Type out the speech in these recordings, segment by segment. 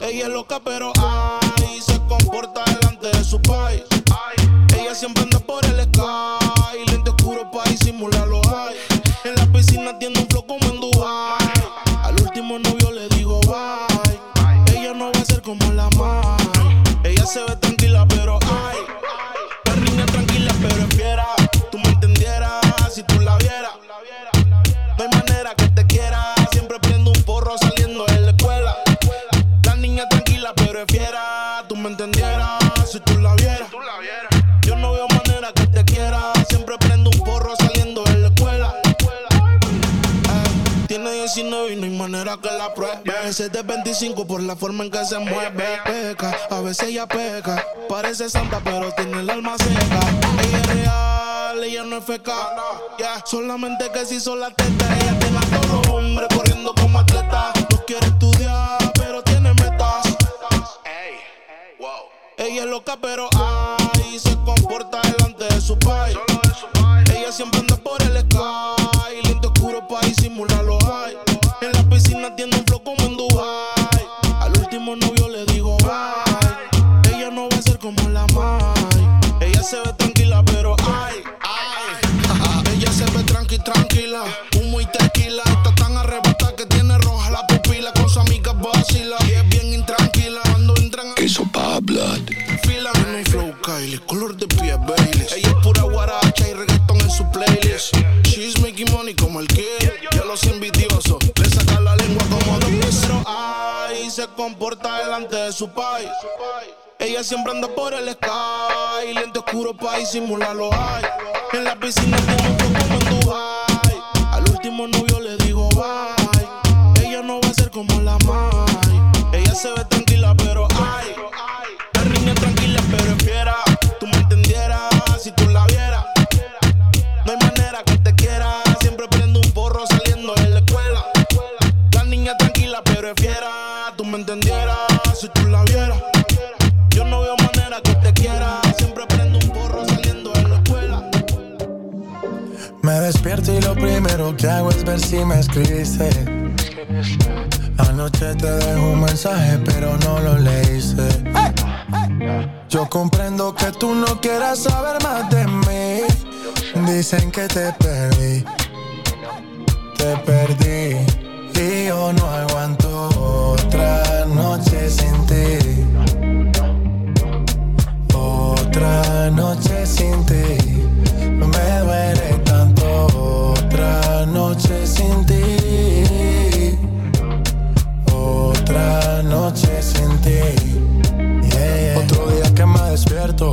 Ella es loca, pero ay, se comporta delante de su país. Ella siempre anda 25 por la forma en que se mueve. Peca, a veces ella peca. Parece santa, pero tiene el alma seca. Ella es real, ella no es feca. Yeah, solamente que si son la teta, ella tiene a todos los hombres corriendo como atleta. No quiere estudiar, pero tiene metas. Ella es loca, pero ay, se comporta delante de su país. Ella siempre anda por el sky, lente oscuro pa' disimular lo hay. En la piscina tiene un flow como se ve tranquila, pero ay, ay. Ella se ve tranqui, tranquila. Humo y tequila. Está tan arrebatada que tiene roja la pupila. Con su amiga vacila. Y es bien intranquila. Cuando entran a Queso pa' blood. fila. Hay flow Kylie, color de piel Baileys. Ella es pura guaracha y reggaetón en su playlist. She's making money como el kid. Ya los envidiosos le sacan la lengua como dos Pero ay, se comporta delante de su país. Ella siempre anda por el sky. Lente oscuro pa' disimular lo hay. En la piscina tiene un como en Dubai. Al último novio primero que hago es ver si me escribiste. Anoche te dejo un mensaje, pero no lo leíste. Yo comprendo que tú no quieras saber más de mí. Dicen que te perdí, te perdí. Y yo no aguanto otra noche sin ti. Otra noche sin ti. Noche sin ti. Otra noche sin ti. Yeah, yeah. Otro día que me despierto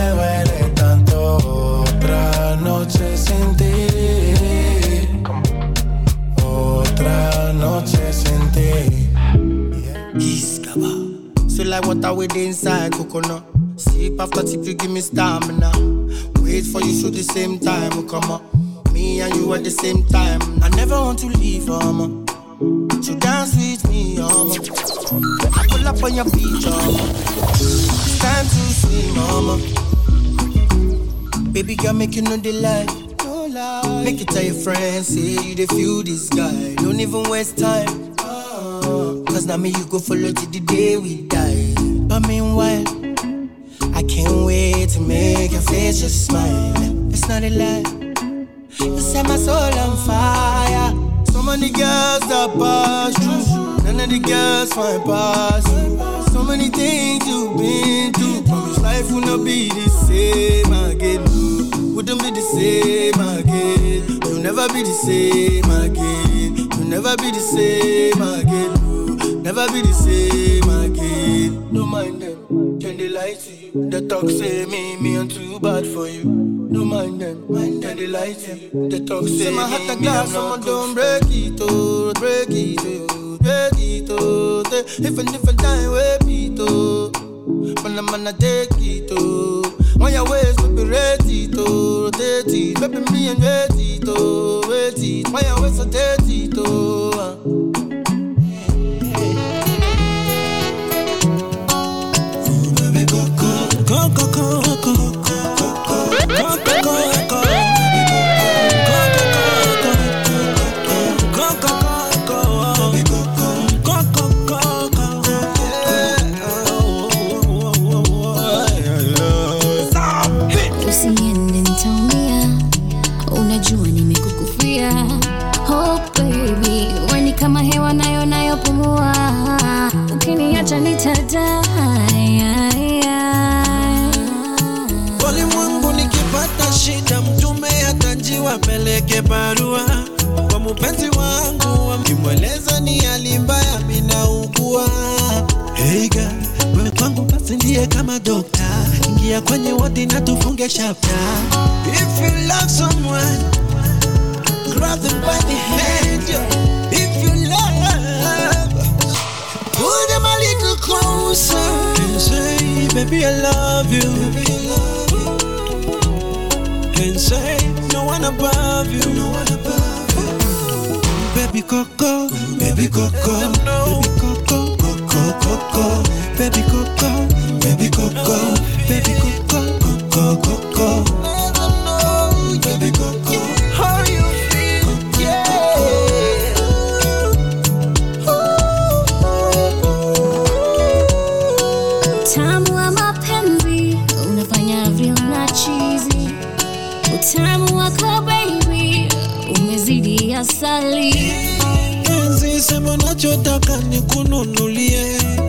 Noche sin ti. Otra noche sin ti. Iskaba. So like water with inside coconut. Sip after tip, you give me stamina. Wait for you, so the same time will come up. Me and you at the same time. I never want to leave, mama. So dance with me, mama. I pull up on your beach, mama. It's time to swim, mama. Baby girl, make you know the lie. No lie. Make it tell your friends, say you the feel this guy. Don't even waste time. Ah. Cause now me you go follow till the day we die. But meanwhile, I can't wait to make your face just smile. It's not a lie. You set my soul on fire. So many girls that pass through. None of the girls find pass. So many things you've been through. Promise life will not be the same again. Wouldn't be the same again. You'll never be the same again. You'll never be the same again. Never be the same again. No mind them, can they lie to you? The talk say me, me I'm too bad for you. No mind them, mind them, they lie to you. The talk say, say my heart a glass, someone don't break it, oh, break it, oh, Ready to Even if and if and die, we pito. When I'm gonna take it to. On your waist, we be ready to rotate it. Baby, me and ready to wait it. On your waist, I take to. Uh. Ingia kwenye wodi na tufunge chapter. If you love someone, grab them by the hand. If you love, pull them a little closer and say, baby I love you. Baby, I love you. And say no one above you. No one above you. Baby Coco, baby Coco, baby Coco, Coco, Enzi baby Coco, baby Coco, baby Coco, Coco, Coco. Baby Coco, how you feel? Yeah. Utamu wa mapenzi unafanya vile na chizi. Utamu wako baby umezidi asali. Penzi sema nachotaka nikununulie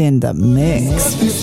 in the mix.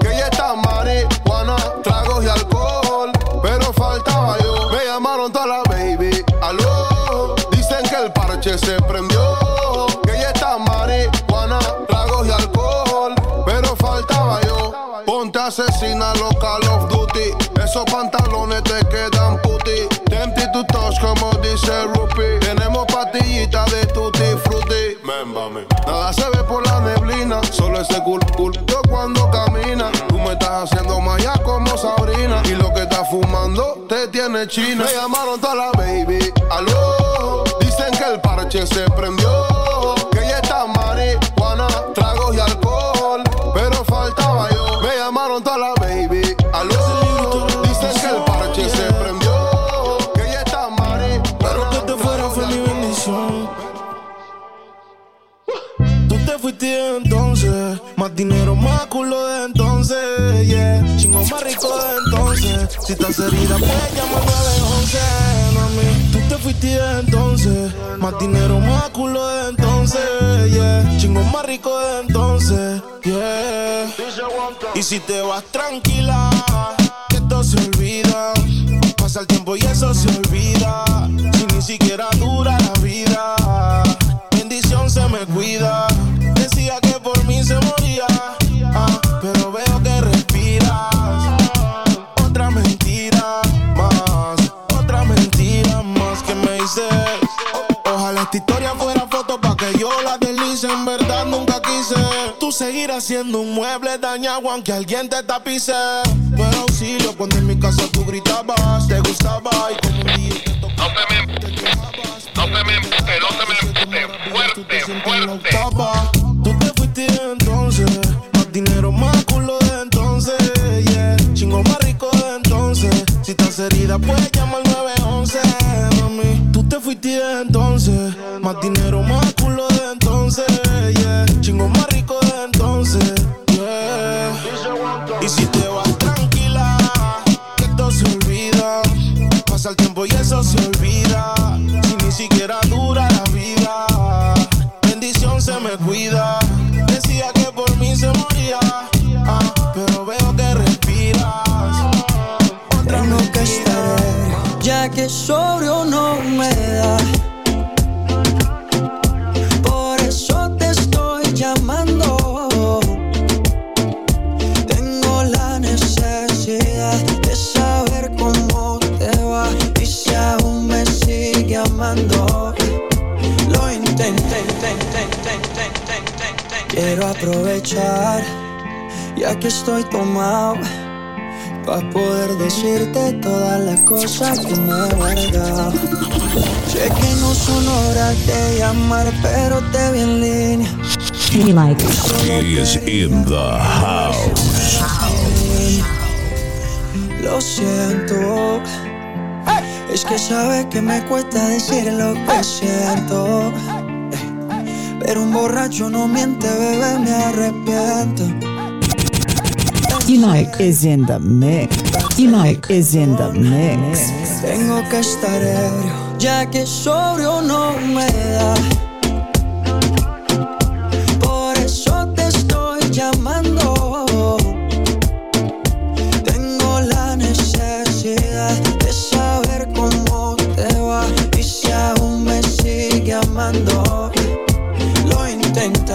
Que ella está marihuana, tragos y alcohol. Pero faltaba yo. Me llamaron toda la baby. Aló. Dicen que el parche se prendió. Que ella está marihuana, tragos y alcohol. Pero faltaba yo. Ponte asesina los Call of Duty. Esos pantalones te quedan puti. Tempty to touch como dice Rupi. Tenemos pastillitas de tutti frutti. Nada se ve por la neblina. Solo ese cool Yo haciendo maya como Sabrina. Y lo que estás fumando te tiene china. Me llamaron toda la baby. Aló. Dicen que el parche se prendió. De yeah. Chingo más rico de entonces. Si estás herida, pues llama al 911, mami. Tú te fuiste entonces, más dinero, más culo de entonces, yeah. Chingo más rico de entonces, yeah. Y si te vas tranquila, que esto se olvida. Pasa el tiempo y eso se olvida. Si ni siquiera dura la vida, bendición se me cuida. Decía En verdad nunca quise. Tú seguirás siendo un mueble dañado aunque alguien te tapice. No era auxilio cuando en mi casa tú gritabas. Te gustaba y como un día te tocaba. No te quejabas. No te me empute, no te me empute. Fuerte, fuerte. Tú te fuiste entonces. Más dinero, más culo de entonces. Yeah. Chingo más rico de entonces. Si estás herida, pues llama al 911. Mami. Tú te fuiste entonces. Más dinero, más culo de Chingo más rico de entonces. Y si te vas tranquila, que esto se olvida. Pasa el tiempo y eso se quiero aprovechar, ya que estoy tomado. Pa' poder decirte todas las cosas que me he guardado. Sé que no son horas de llamar, pero te vi en línea. He like He is in the house. Lo siento. Es que sabes que me cuesta decir lo que siento Pero un borracho no miente, bebé, me arrepiento Unite is in the mix. Is in the mix. Tengo que estar ebrio, ya que sobrio no me da. Por eso te estoy llamando. Tengo la necesidad de saber cómo te va y si aún me sigue amando. think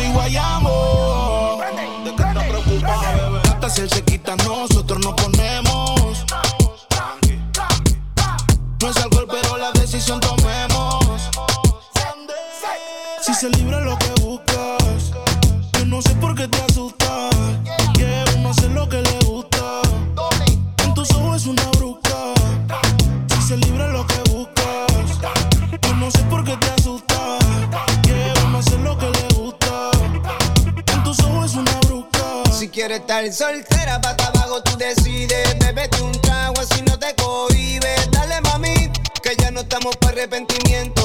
Y Guayamo. ¿De qué te preocupas, bebé? Hasta si él se quita, nosotros nos ponemos. No es alcohol, pero la decisión tomemos. Si se libra estar soltera pa' abajo tú decides. Bébete un trago así no te cohibes. Dale mami, que ya no estamos para arrepentimiento.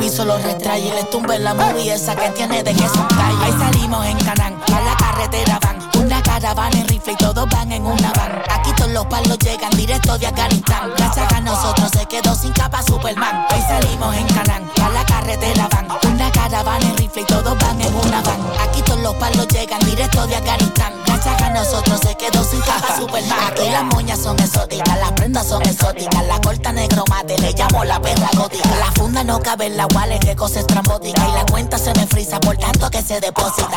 Piso lo retraye. Les tumbe la movie esa que tiene de que son calle. Ahí salimos en Canán, a la carretera van. Una caravana en rifle y todos van en una van. Aquí todos los palos llegan directo de Afganistán. Gracias a nosotros se quedó sin capa Superman. Hoy salimos en Canán, a la carretera van. Una caravana en rifle y todos van en una van. Aquí todos los palos llegan directo de Afganistán. Gracias a nosotros se quedó sin capa Superman. Aquí las moñas son exóticas, las prendas son exóticas. La corta negro mate, le llamo la perra gótica. La funda no cabe en la wallet, que cosa estrambótica. Y la cuenta se me frisa por tanto que se deposita.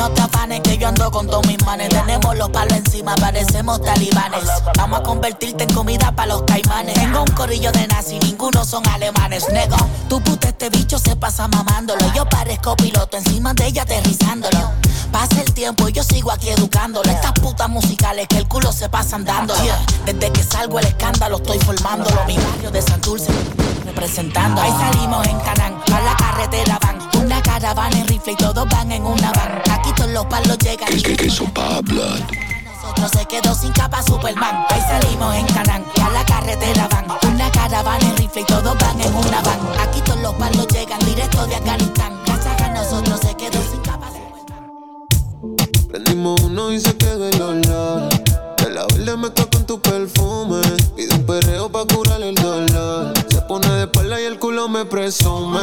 No te afanes que yo ando con todos mis manes. Tenemos los palos encima, parecemos talibanes. Vamos a convertirte en comida para los caimanes. Tengo un corillo de nazi, ninguno son alemanes. Nego, tu puta este bicho se pasa mamándolo. Yo parezco piloto encima de ella aterrizándolo. Pasa el tiempo y yo sigo aquí educándolo. Estas putas musicales que el culo se pasan dándolo. Desde que salgo el escándalo estoy formándolo. Mi barrio de Santurce representando. Ahí salimos en Canán, a la carretera van. Una caravana en rifle y todos van en una van. Aquí todos los palos llegan. Es que queso pa' hablar. Nosotros se quedó sin capa Superman. Hoy salimos en Canán, a la carretera van. Una caravana en rifle y todos van en una van. Aquí todos los palos llegan directo de Afganistán. Gracias a nosotros se quedó sin capa Prendimos uno y se quedó el olor. De la verde mezcla con tu perfume. Pide un perreo pa' curar el dolor. Se pone de espalda y el culo me presume.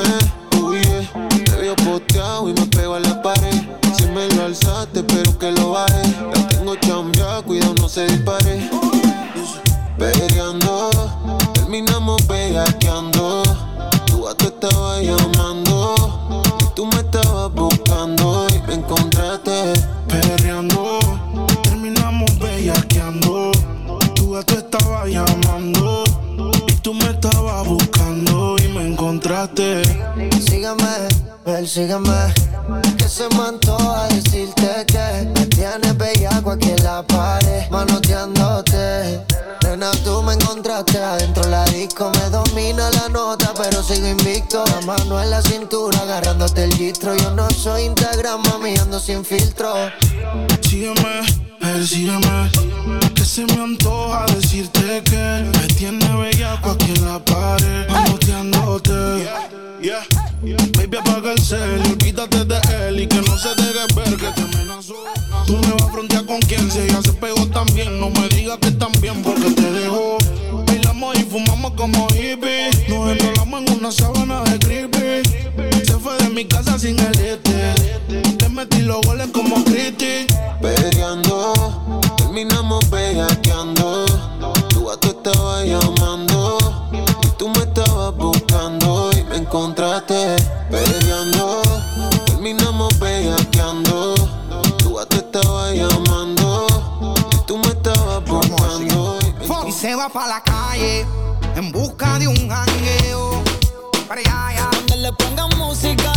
Vio posteado y me pego a la pared. Si me lo alzaste, pero que lo baje. La tengo chambeada, cuidado, no se dispare. Peleando, terminamos bellaqueando. Tu gato estaba llamando. Y tú me estabas buscando y me encontraste. Perreando, terminamos bellaqueando. Tu gato estaba llamando y tú me estabas buscando y me encontraste. Sígame, persígame. Que se me antoja decirte que me tienes bellaco aquí en la pared, manoteándote. Nena, tú me encontraste adentro la disco, me domina la nota, pero sigo invicto. La mano en la cintura, agarrándote el gistro. Yo no soy Instagram, mami, ando sin filtro. Sígueme, persígueme. Que se me antoja decirte que me tiene bellaco aquí en la pared, manoteándote. Baby, apaga el cel y olvídate de él y que no se deje ver que te amenazó. Tú me vas a frontear con quien si ella se pegó también. No me digas que también porque te dejó. Bailamos y fumamos como hippies. Nos enrolamos en una sábana de creepy. Se fue de mi casa sin el este. Le metí los goles como Cristi. Peleando, terminamos bellaqueando. Tu gato estaba llamando. Y tú me estabas buscando y me encontraste. Peleando, terminamos bellaqueando. Tu gato estaba llamando. Y tú me estabas buscando. y me Y se va pa' la en busca de un jangueo. Para allá, allá. Donde le pongan música,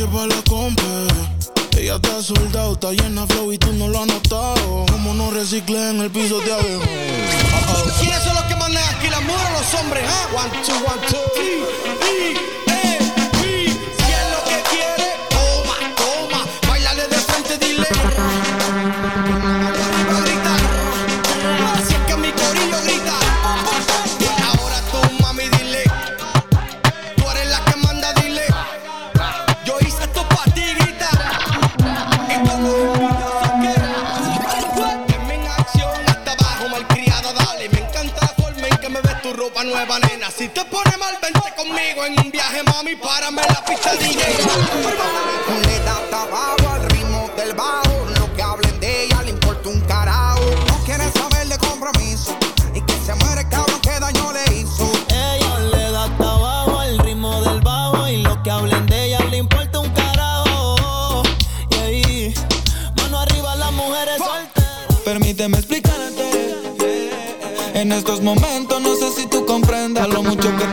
No hay espacio para la compa. Ella está soldado, está llena flow y tú no lo has notado. Como no reciclé en el piso de abajo. ¿Quiénes son los que mandan aquí las mujeres o los hombres? ah? One, two, one, two. En un viaje, mami. Párame la pista DJ. Le da hasta abajo al ritmo del bajo. Lo que hablen de ella le importa un carajo. No quiere saber de compromiso. Y que se muere el cabrón que daño le hizo. Ella le da hasta abajo al ritmo del bajo y lo que hablen de ella le importa un carajo. Y ahí, mano arriba las mujeres solteras. Permíteme explicarte. En estos momentos no sé si tú comprendas lo mucho que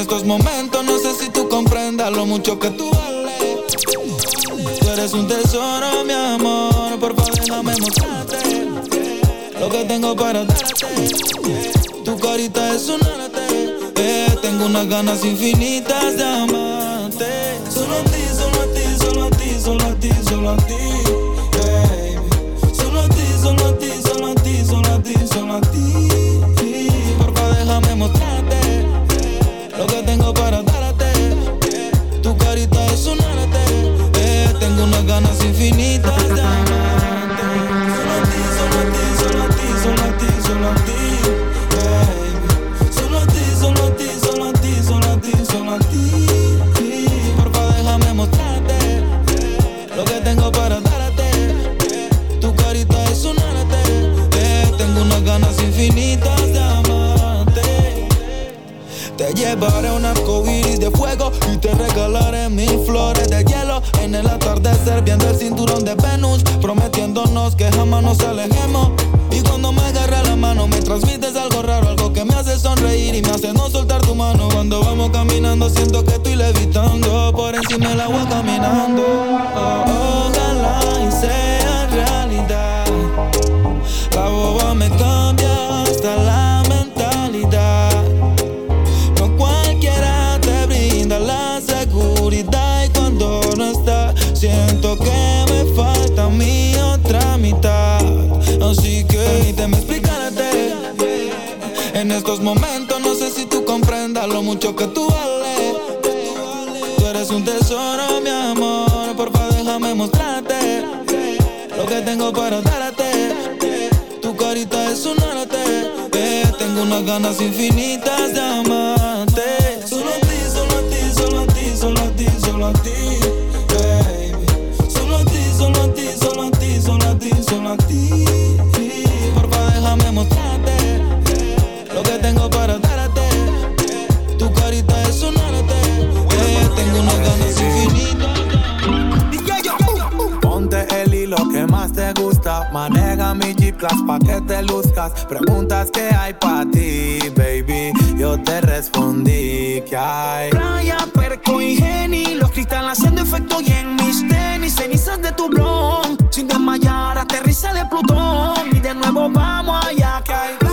estos momentos no sé si tú comprendas lo mucho que tú vales. Tú eres un tesoro, mi amor. Por favor, déjame mostrarte lo que tengo para darte. Tu carita es un arte. Eh, tengo unas ganas infinitas de amarte. Solo a ti, solo a ti, solo a ti, solo a ti, solo a ti. Solo a ti, solo a ti, solo a ti, solo a ti, solo a ti. Porfa, déjame mostrarte infinita da de Venus, prometiéndonos que jamás nos alejemos. Y cuando me agarra la mano, me transmites algo raro, algo que me hace sonreír y me hace no soltar tu mano. Cuando vamos caminando, siento que estoy levitando por encima del agua caminando. Oh, ojalá mucho que tú vales. Tú eres un tesoro, mi amor. Porfa, déjame que tengo para darte. Tu carita es un arte. Eh, tengo unas ganas infinitas de amarte. Solo a ti, solo a ti, solo a ti, solo a ti, solo a ti. Baby. Solo a ti, solo a ti, solo a ti, solo a ti, solo a ti. Class pa' que te luzcas. Preguntas que hay pa' ti, baby. Yo te respondí que hay. Playa, perco y geni, los cristales haciendo efecto y en mis tenis, cenizas de tu blon. Sin desmayar, aterriza de Plutón y de nuevo vamos allá que hay.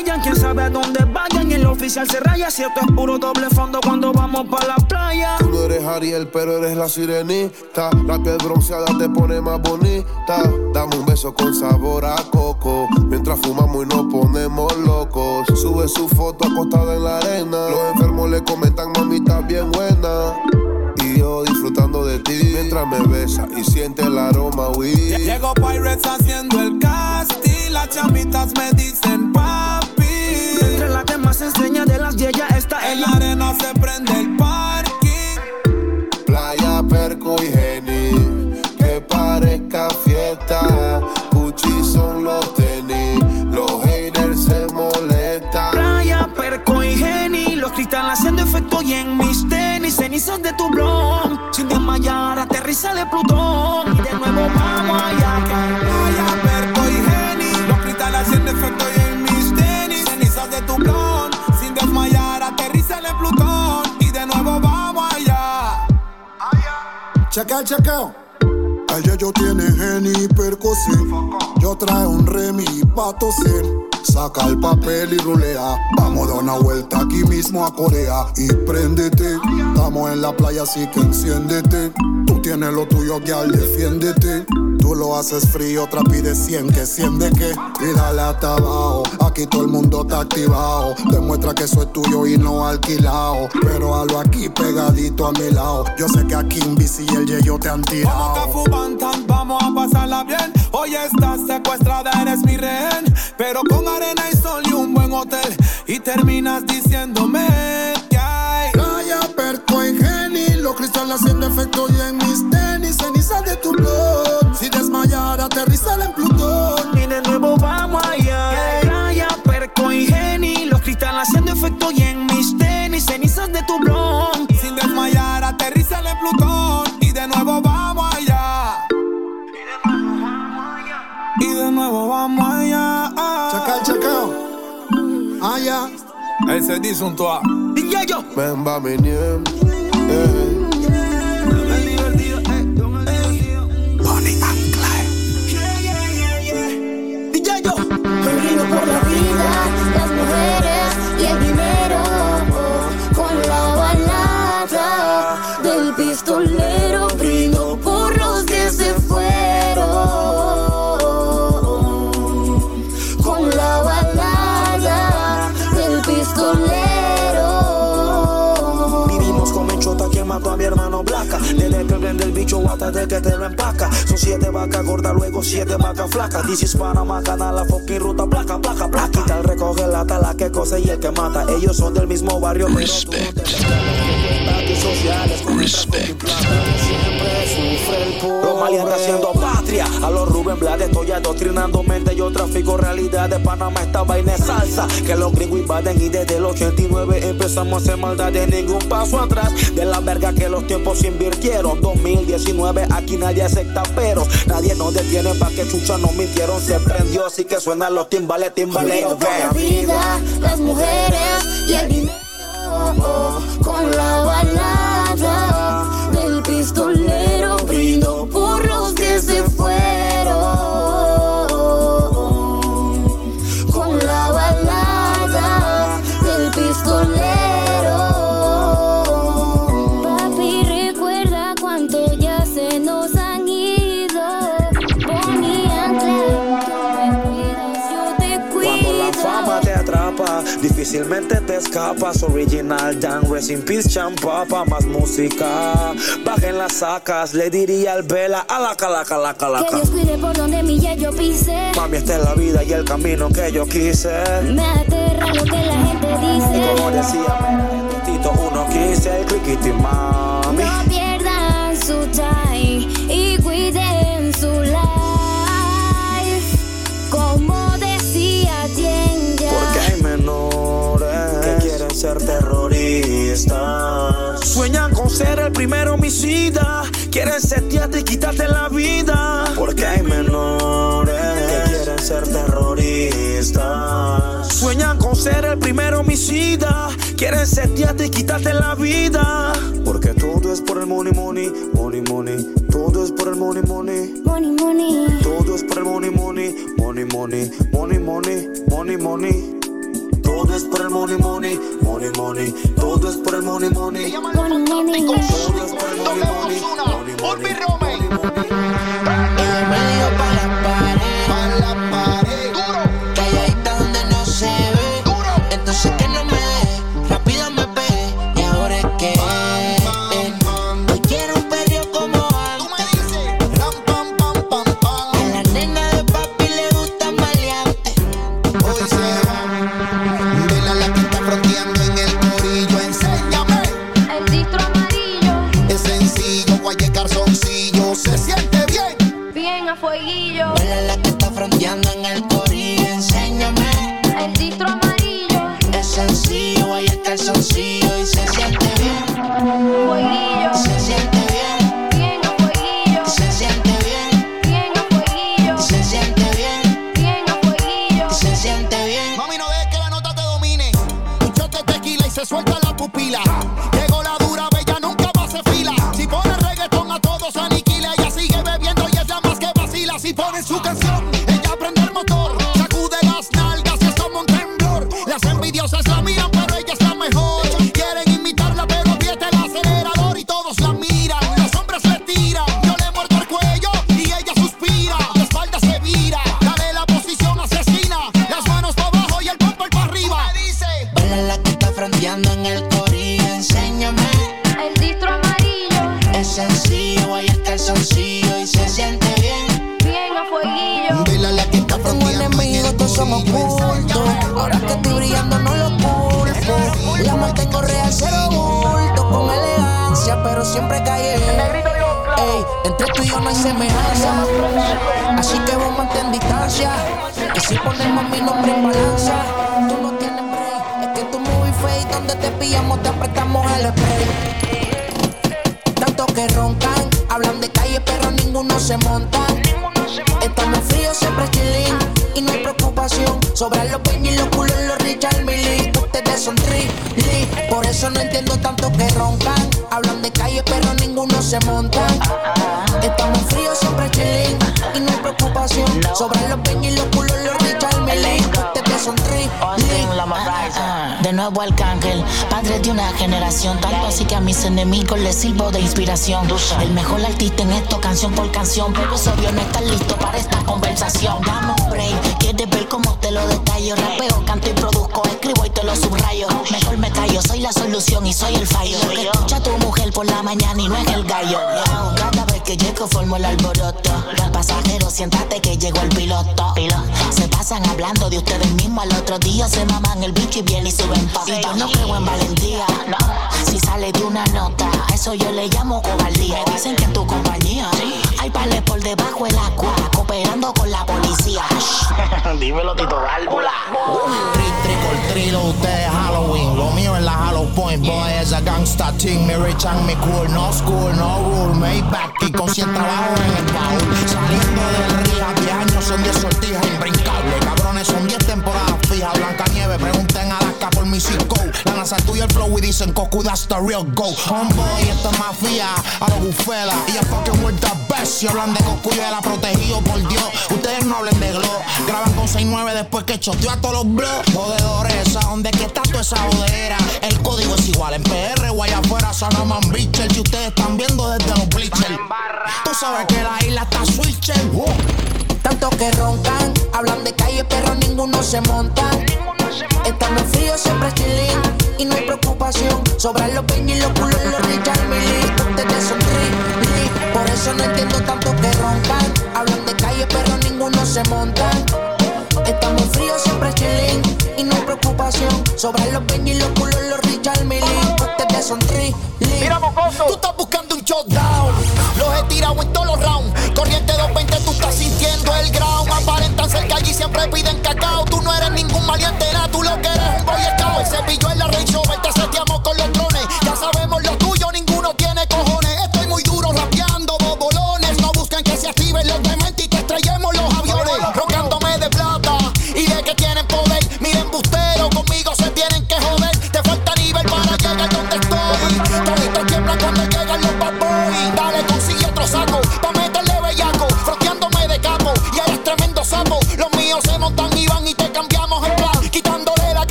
Hallan. Quién sabe a dónde vayan. Y el oficial se raya. Si esto es puro doble fondo cuando vamos pa' la playa. Tú no eres Ariel, pero eres la sirenita. La piel bronceada te pone más bonita. Dame un beso con sabor a coco. Mientras fumamos y nos ponemos locos. Sube su foto acostada en la arena. Los enfermos le comentan, mamita bien buena. Y yo disfrutando de ti mientras me besa y siente el aroma, weed. Llegó Pirates haciendo el casting. Las chamitas me dicen papi. Las que más enseña de las yeyas está En la arena se prende el parking. Playa, perco y geni. Que parezca fiesta. Gucci son los tenis. Los haters se molestan. Playa, perco y geni, los cristales haciendo efecto y en mis tenis, cenizas de tu blon. Sin desmayar, aterriza de Plutón y de nuevo vamos allá Checa, checa. Ella yo tiene geni y percocet. Yo trae un remi pa' toser. Saca el papel y rulea. Vamos a dar una vuelta aquí mismo a Corea. Y préndete. Estamos en la playa, así que enciéndete. Tú tienes lo tuyo, al defiéndete. Tú lo haces frío, otra pide 100, que 100 de qué. Y dale hasta abajo, aquí todo el mundo está activado. Demuestra que eso es tuyo y no alquilado. Pero hazlo aquí pegadito a mi lado. Yo sé que aquí en bici y el Yeyo te han Vamos tirado. Bantan, vamos a pasarla bien. Hoy estás secuestrada, eres mi rehén. Pero con arena y sol y un buen hotel. Y terminas diciéndome que hay. Playa, perco y geni, los cristales haciendo efecto y en mis tenis, cenizas aterrizar en Plutón. Y de nuevo vamos allá. Playa, perco y geni, los cristales haciendo efecto y en mis tenis, cenizas de tu blon. Sin desmayar, aterriza en Plutón. Y de nuevo vamos allá. Y de nuevo vamos allá. Chacal, chacal. Allá. Él se dice un toa. Y yo. Ven, va mi del pistolero. Brindo por los que se fueron. Con la balada del pistolero. Vivimos con Menchota quien mató a mi hermano Blanca. Desde que vende el bicho hasta de que te lo empaca. Son siete vacas gordas, luego siete vacas flacas. This is Panama, canal, la fucking ruta, placa, placa, placa. Aquí está el recoge lata, la que cose y el que mata. Ellos son del mismo barrio, pero tú no te pobre. Los maleantes haciendo patria. A los Rubén Blades estoy adoctrinando mente. Yo trafico realidad de Panamá. Esta vaina es salsa. Que los gringos invaden y desde el 89 empezamos a hacer maldad de ningún paso atrás. De la verga que los tiempos se invirtieron. 2019 aquí nadie acepta peros. Nadie nos detiene pa' que chucha nos mintieron. Se prendió así que suenan los timbales, timbales. La vida, las mujeres y el dinero. Con la balada Difícilmente te escapas, original Dan, rest in peace, champapa, más música. Bajen las sacas, le diría al vela, a la calaca, la Que calaca. Dios cuide por donde mi yo pise. Mami, esta es la vida y el camino que yo quise. Me aterra lo que la gente dice. Como decía Tito, uno quise el cliquiti, mami. No pierdan su time ser terroristas. Sueñan con ser el primer homicida. Quieren setearte y quitarte la vida. Porque hay menores que quieren ser terroristas. Sueñan con ser el primer homicida. Quieren setearte y quitarte la vida. Porque todo es por el money, money, money, money. Todo es por el money, money. Money, money. Todo es por el money, money, money, money, money, money, money, money. Todo es por el money, money, money, money. Todo es por el money, money. Money, money. Todo es por el money, money, money, money. Hablan de calle, pero ninguno se monta. Estamos fríos, siempre chilling y no hay preocupación. Sobran los peñas y los culos, los Richard Millie. Ustedes son trilly, por eso no entiendo tanto que roncan. Hablan de calle, pero ninguno se monta. Estamos fríos, siempre chilling y no hay preocupación. Sobran los peñas y los culos, los Richard Millie. Ustedes son. De nuevo Arcángel, padre de una generación, tanto así que a mis enemigos les sirvo de inspiración. El mejor artista en esto, canción por canción, pero obvio no estar listo para esta conversación. Dame un break, quieres ver cómo te lo detallo. Rapeo, canto y produzco, escribo y te lo subrayo. Mejor me callo, soy la solución y soy el fallo. Escucha tu mujer por la mañana y no es el gallo. Cada vez que llego formo el alboroto. Pasajero, siéntate que llegó el piloto. Se pasan hablando de ustedes mismos, al otro día se maman el bicho y bien y suben pa' Y yo no creo en valentía. Si sale de una nota, eso yo le llamo cobardía. Me dicen que en tu compañía hay pales por debajo del agua, cooperando con la policía. Dímelo, Tito Válvula. Trick, or treat, ustedes Halloween. Lo mío es la Hollow Point, boy, es a gangsta team. Me rich and me cool, no school, no rule. Maybach y con 100 trabajos en el baúl. Saliendo del río, 10 años son 10 sortijas imbrincables. Cabrones, son 10 temporadas fijas. Blanca Nieve, pregunten a Alaska por mi circo. La NASA tuya el flow y dicen Cocu, that's the real go. Homeboy, esto es mafia, a lo bufela. Y es fucking with the best. Si hablan de Cocu, yo era protegido por Dios. Ustedes no hablen de Glow. Graban con 6-9 después que choteó a todos los blogs. Jodedores, ¿a dónde que está toda esa jodera? El código es igual en PR o allá afuera, Sanaman Beacher. Y ustedes están viendo desde los bleachers. Tú sabes que la isla está switcher. Tanto que roncan, hablan de calle, pero ninguno se monta. Estamos fríos, siempre chilling y no hay preocupación. Sobran los peñas y los culos, los Richard Millie. Ustedes son tri, por eso no entiendo tanto que roncan. Hablan de calle, pero ninguno se monta. Estamos fríos, siempre chilling y no hay preocupación. Sobran los peñas y los culos, los Richard Millie. Ustedes son tri, Mira, mocoso. Tú estás buscando un shutdown. Corriente 220, tú estás sintiendo el ground. Aparentan ser allí siempre piden cacao. Tú no eres ningún valiente, nada. Tú lo que eres un boy scout. El cepillo en la Range Rover, te con los drones. Ya sabemos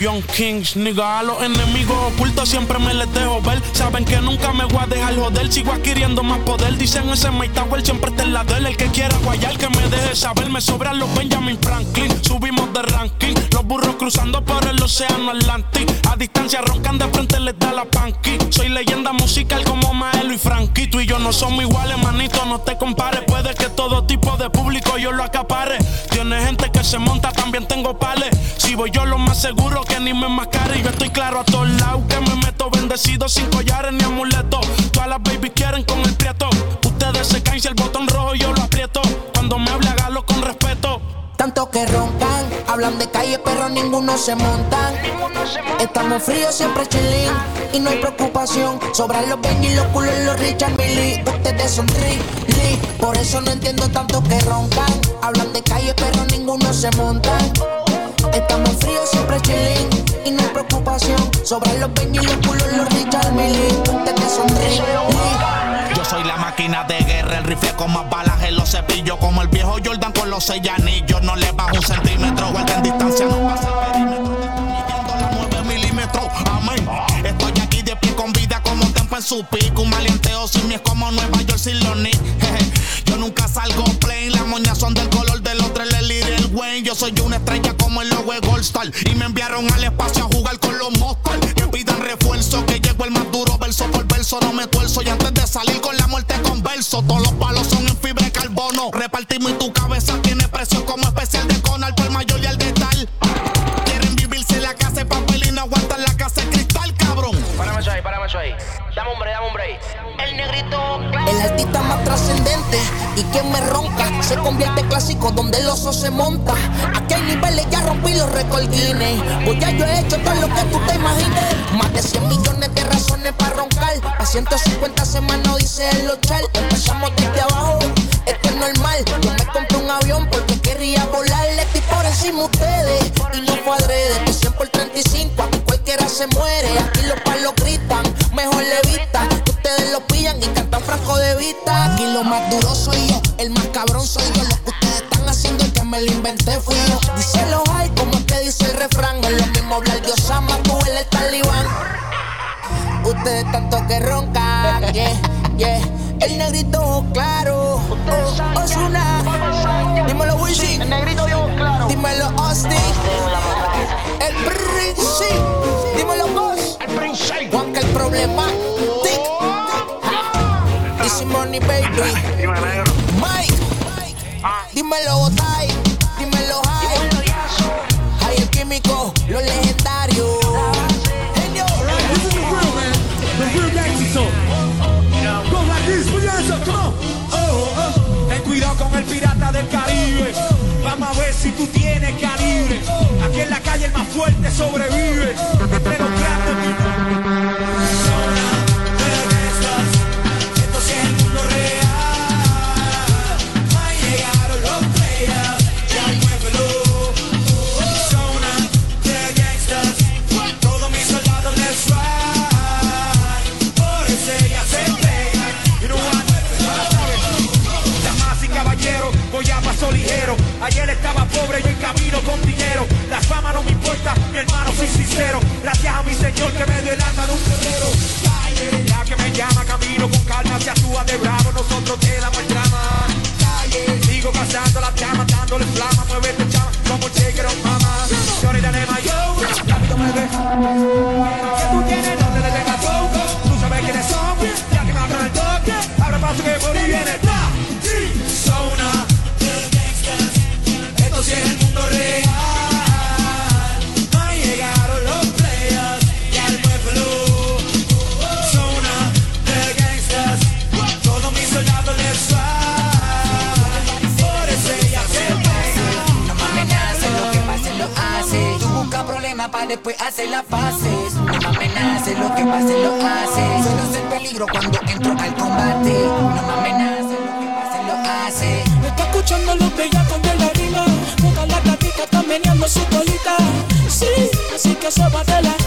Young Kings, nigga, a los enemigos ocultos siempre me les dejo ver. Saben que nunca me voy a dejar joder, sigo adquiriendo más poder. Dicen ese Mike Tower siempre está en la del. El que quiera guayar, que me deje saber. Me sobran los Benjamin Franklin, subimos de ranking. Los burros cruzando por el océano Atlántico. A distancia roncan de frente, les da la panqui. Soy leyenda musical como Maelo y Frankie. Tú y yo no somos iguales, manito, no te compares. Puede que todo tipo de público yo lo acapare. Tiene gente que se monta, también tengo pales. Si voy yo lo más seguro que ni me mascare. Yo estoy claro a todos lados que me meto bendecido sin collares ni amuletos. Todas las babies quieren con el prieto. Ustedes se caen si el botón rojo yo lo aprieto. Cuando me hable, hágalo con respeto. Tanto que roncan, hablan de calle, pero ninguno se montan. Estamos fríos, siempre chilling y no hay preocupación. Sobran los Benji, los culos, los Richard Millie. Ustedes son li. Por eso no entiendo tanto que roncan. Hablan de calle, pero ninguno se montan. Estamos fríos, siempre chilling y no hay preocupación. Sobran los Benji, los culos, los Richard Millie. Yo soy la máquina de guerra, el rifle con más balas en los cepillos. Como el viejo Jordan con los seis anillos. No le bajo un centímetro, vuelta en distancia, no pasa el perímetro. La nueve milímetros, amén. Estoy aquí de pie con vida como un tempo en su pico. Un maleanteo sin mí es como Nueva York sin los. Yo nunca salgo plain, las moñas son del color del otro, el Lil Wayne. Yo soy una estrella logo de Gold Star. Y me enviaron al espacio a jugar con los monsters. Que pidan refuerzo, que llego el más duro verso por verso. No me tuerzo y antes de salir con la muerte converso. Todos los palos son en fibra de carbono. Repartimos y tu cabeza tiene precio como especial de y quien me ronca se convierte en clásico donde el oso se monta. Aquí hay niveles, ya rompí los récords Guinness. Pues ya yo he hecho todo lo que tú te imagines. Más de 100 millones de razones para roncar. A 150 semanas dice el ochal. Empezamos desde abajo, esto es normal. Yo me compré un avión porque quería volar. Le estoy por encima ustedes y no fue adrede. Que 100 por 35, aquí cualquiera se muere. Aquí los palos gritan, mejor levita. Que lo pillan y cantan franco de vista. Aquí lo más duro soy yo, el más cabrón soy yo. Lo que ustedes están haciendo el que me lo inventé fui yo. Dice los hay, como es que dice el refrán. Es lo mismo hablar de Osama, tú el el talibán. Ustedes tanto que roncan, yeah, yeah. El negrito claro, oh, Ozuna. Dímelo Wisin, el negrito claro. Dímelo Austin, el Prince, dímelo Boss, el Prince. Juanca el problema, Easy Money Baby, Mike, dímelo Botay, dímelo High, High el químico, los legendarios. Genio. This is the real man, the real gangster soul. Go like this, put your hands up, come on. Oh, oh. Ten cuidado con el pirata del Caribe. Vamos a ver si tú tienes calibre. Aquí en la calle el más fuerte sobrevive. Entre los ligero. Ayer estaba pobre y hoy camino con dinero. La fama no me importa, mi hermano, soy sincero. Gracias a mi señor que me dio el alma de un guerrero. Calle, que me llama, camino con calma, se actúa de bravo, nosotros te damos el drama. Calle, sigo cazando las llamas, dándole flama, mueve tu chama, como chequero, mamá. Señorita de mayor, rápido me deja. tú tienes? ¿Dónde le dejas poco? Tú sabes quiénes son, ya que me abran el toque, abre paso que por ahí viene después pues, hace las paces. No me amenaces, lo que pase lo hace. Solo sé el peligro cuando entro al combate. No me amenaces, lo que pase lo hace. Me está escuchando los bellacos de la rima. Toda la gatita está meneando su colita. Sí, así que sóbate la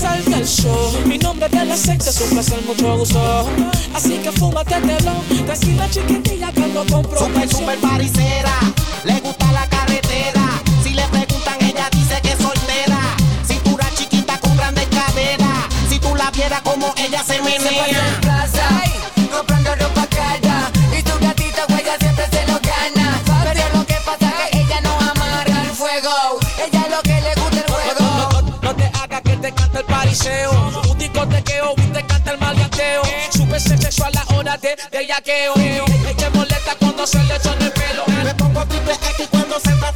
el show. Mi nombre de la secta es un placer, mucho gusto. Así que fúmate telón, la chiquitilla que ando con. Super, super paricera, le gusta la carretera. Si le preguntan, ella dice que es soltera. Cintura chiquita con grandes caderas. Si tú la vieras como ella se menea. Se deseo. Un discotequeo, viste canta el malgateo. Sube ese sexo a la hora de bellaqueo. Ella que molesta cuando se le echa el pelo. Me pongo triple X cuando se está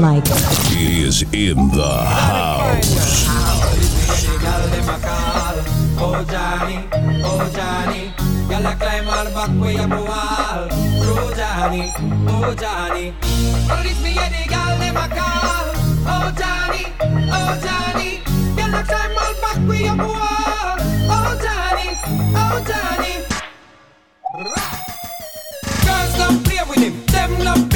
party like. He is in the house. Oh Johnny, oh Johnny, yalla climb all back way up wall. Oh Johnny, oh Johnny, police me and the gal a call. Oh Johnny, oh Johnny, yalla climb all back way up wall. Oh Johnny, oh Johnny. Girls don't play with him, them love.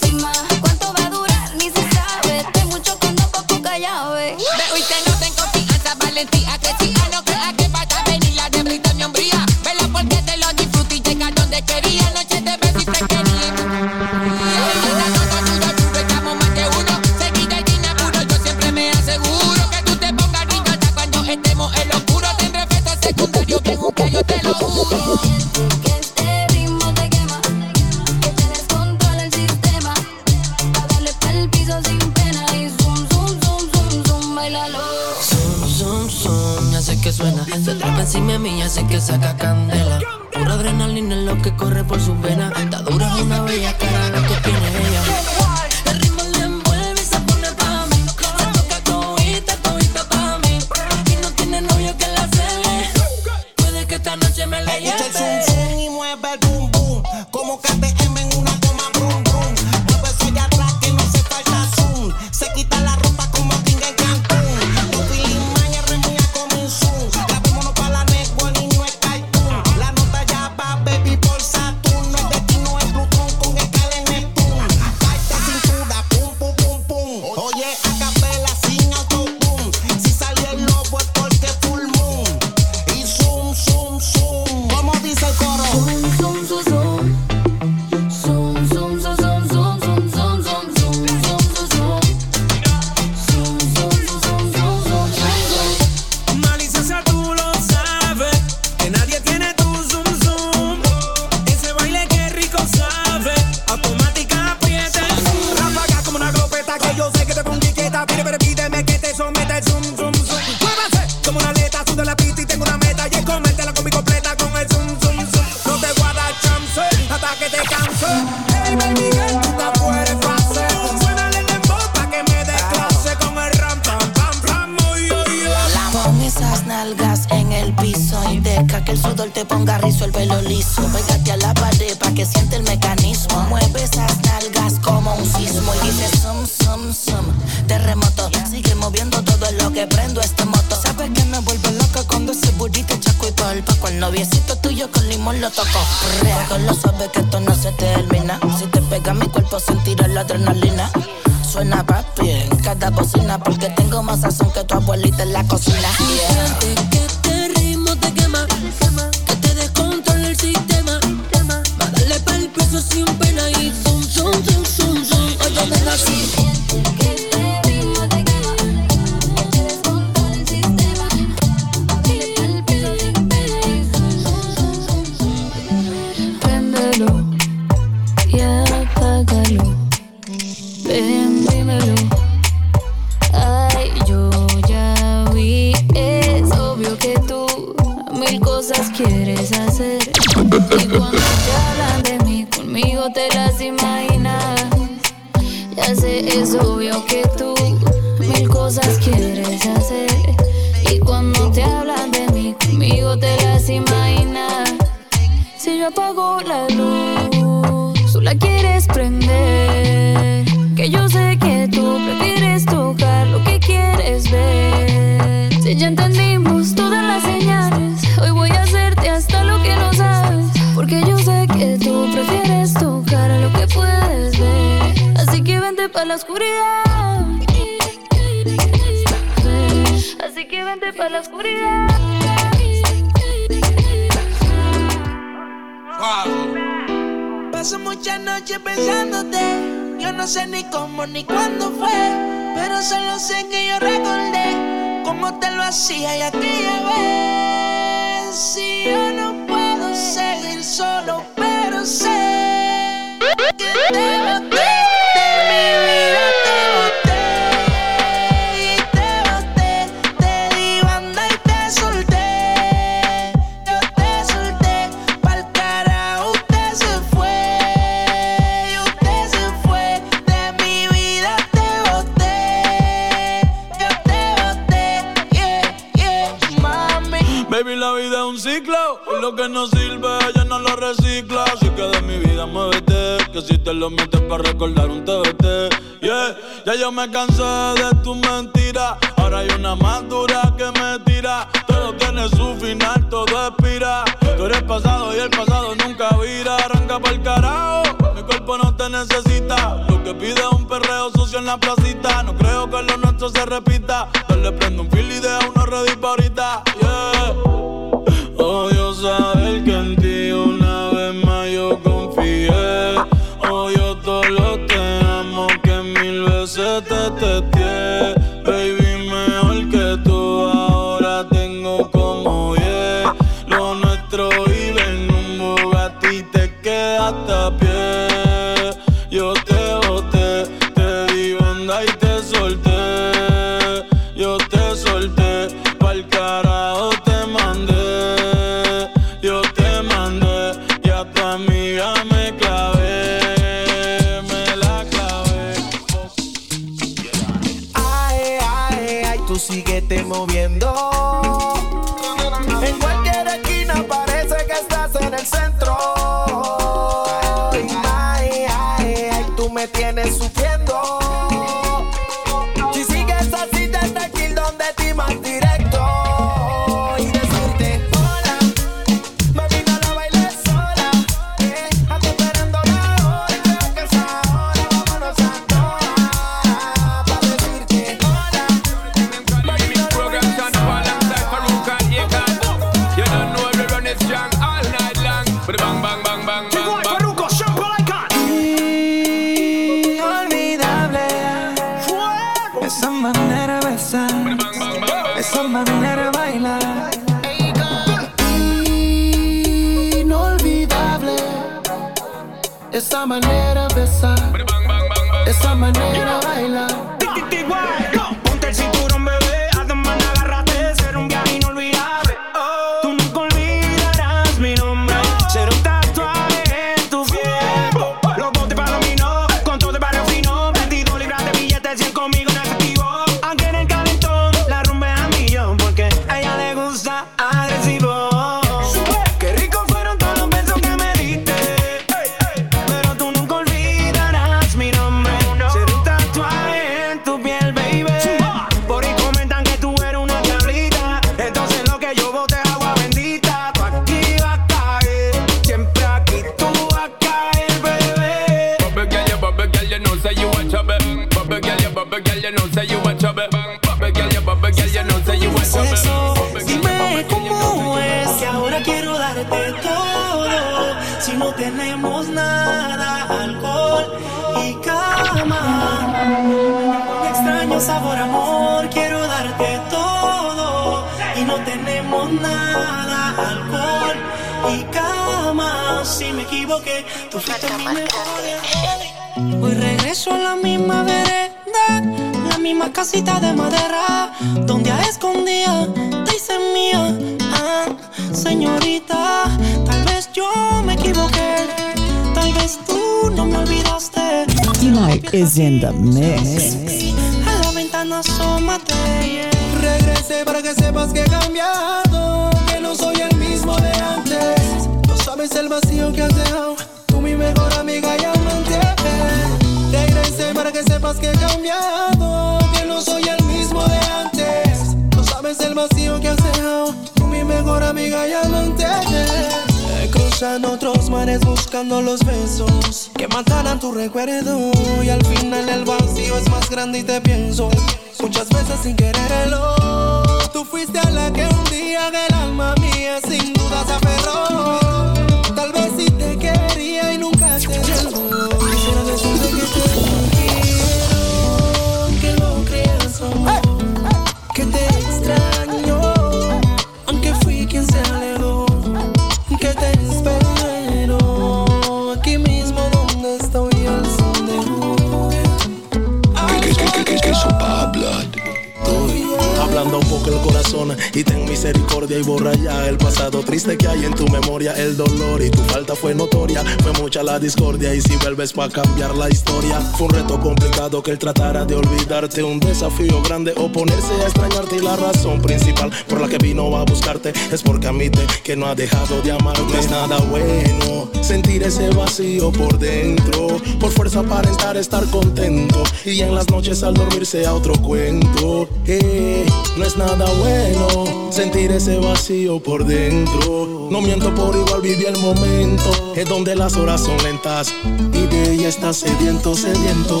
El dolor y tu falta fue notoria. Fue mucha la discordia y si vuelves pa' cambiar la historia. Fue un reto complicado que él tratara de olvidarte. Un desafío grande oponerse a extrañarte. Y la razón principal por la que vino a buscarte es porque admite que no ha dejado de amarte. No es nada bueno sentir ese vacío por dentro. Por fuerza aparentar estar contento. Y en las noches al dormir sea otro cuento. Eh, no es nada bueno sentir ese vacío por dentro. No miento por igual viví el momento. Es donde las horas son lentas. Y de ella estás sediento, sediento.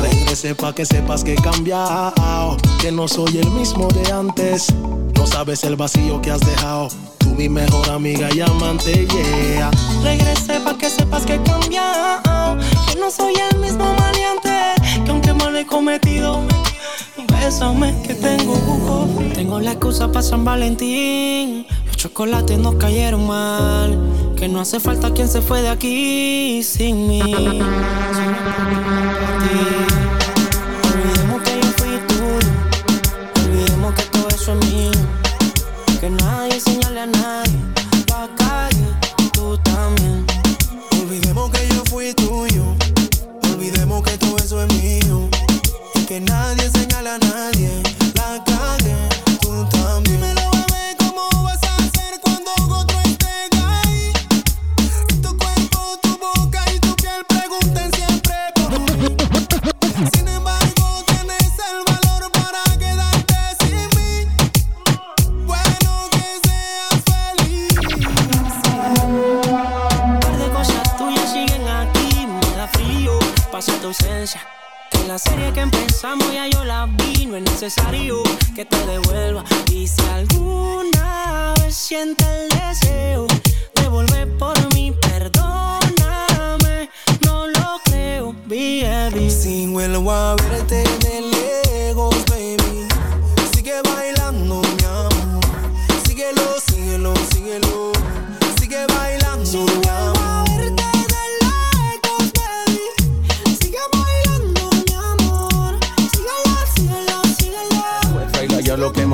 Regrese pa' que sepas que he cambiado. Que no soy el mismo de antes. No sabes el vacío que has dejado. Tú mi mejor amiga y amante, yeah. Regresé pa' que sepas que he cambiado, que no soy el mismo maleante, que aunque mal he cometido, bésame que tengo buco. Tengo la excusa pa' San Valentín, los chocolates nos cayeron mal, que no hace falta quien se fue de aquí sin mí. Necesario que te devuelva.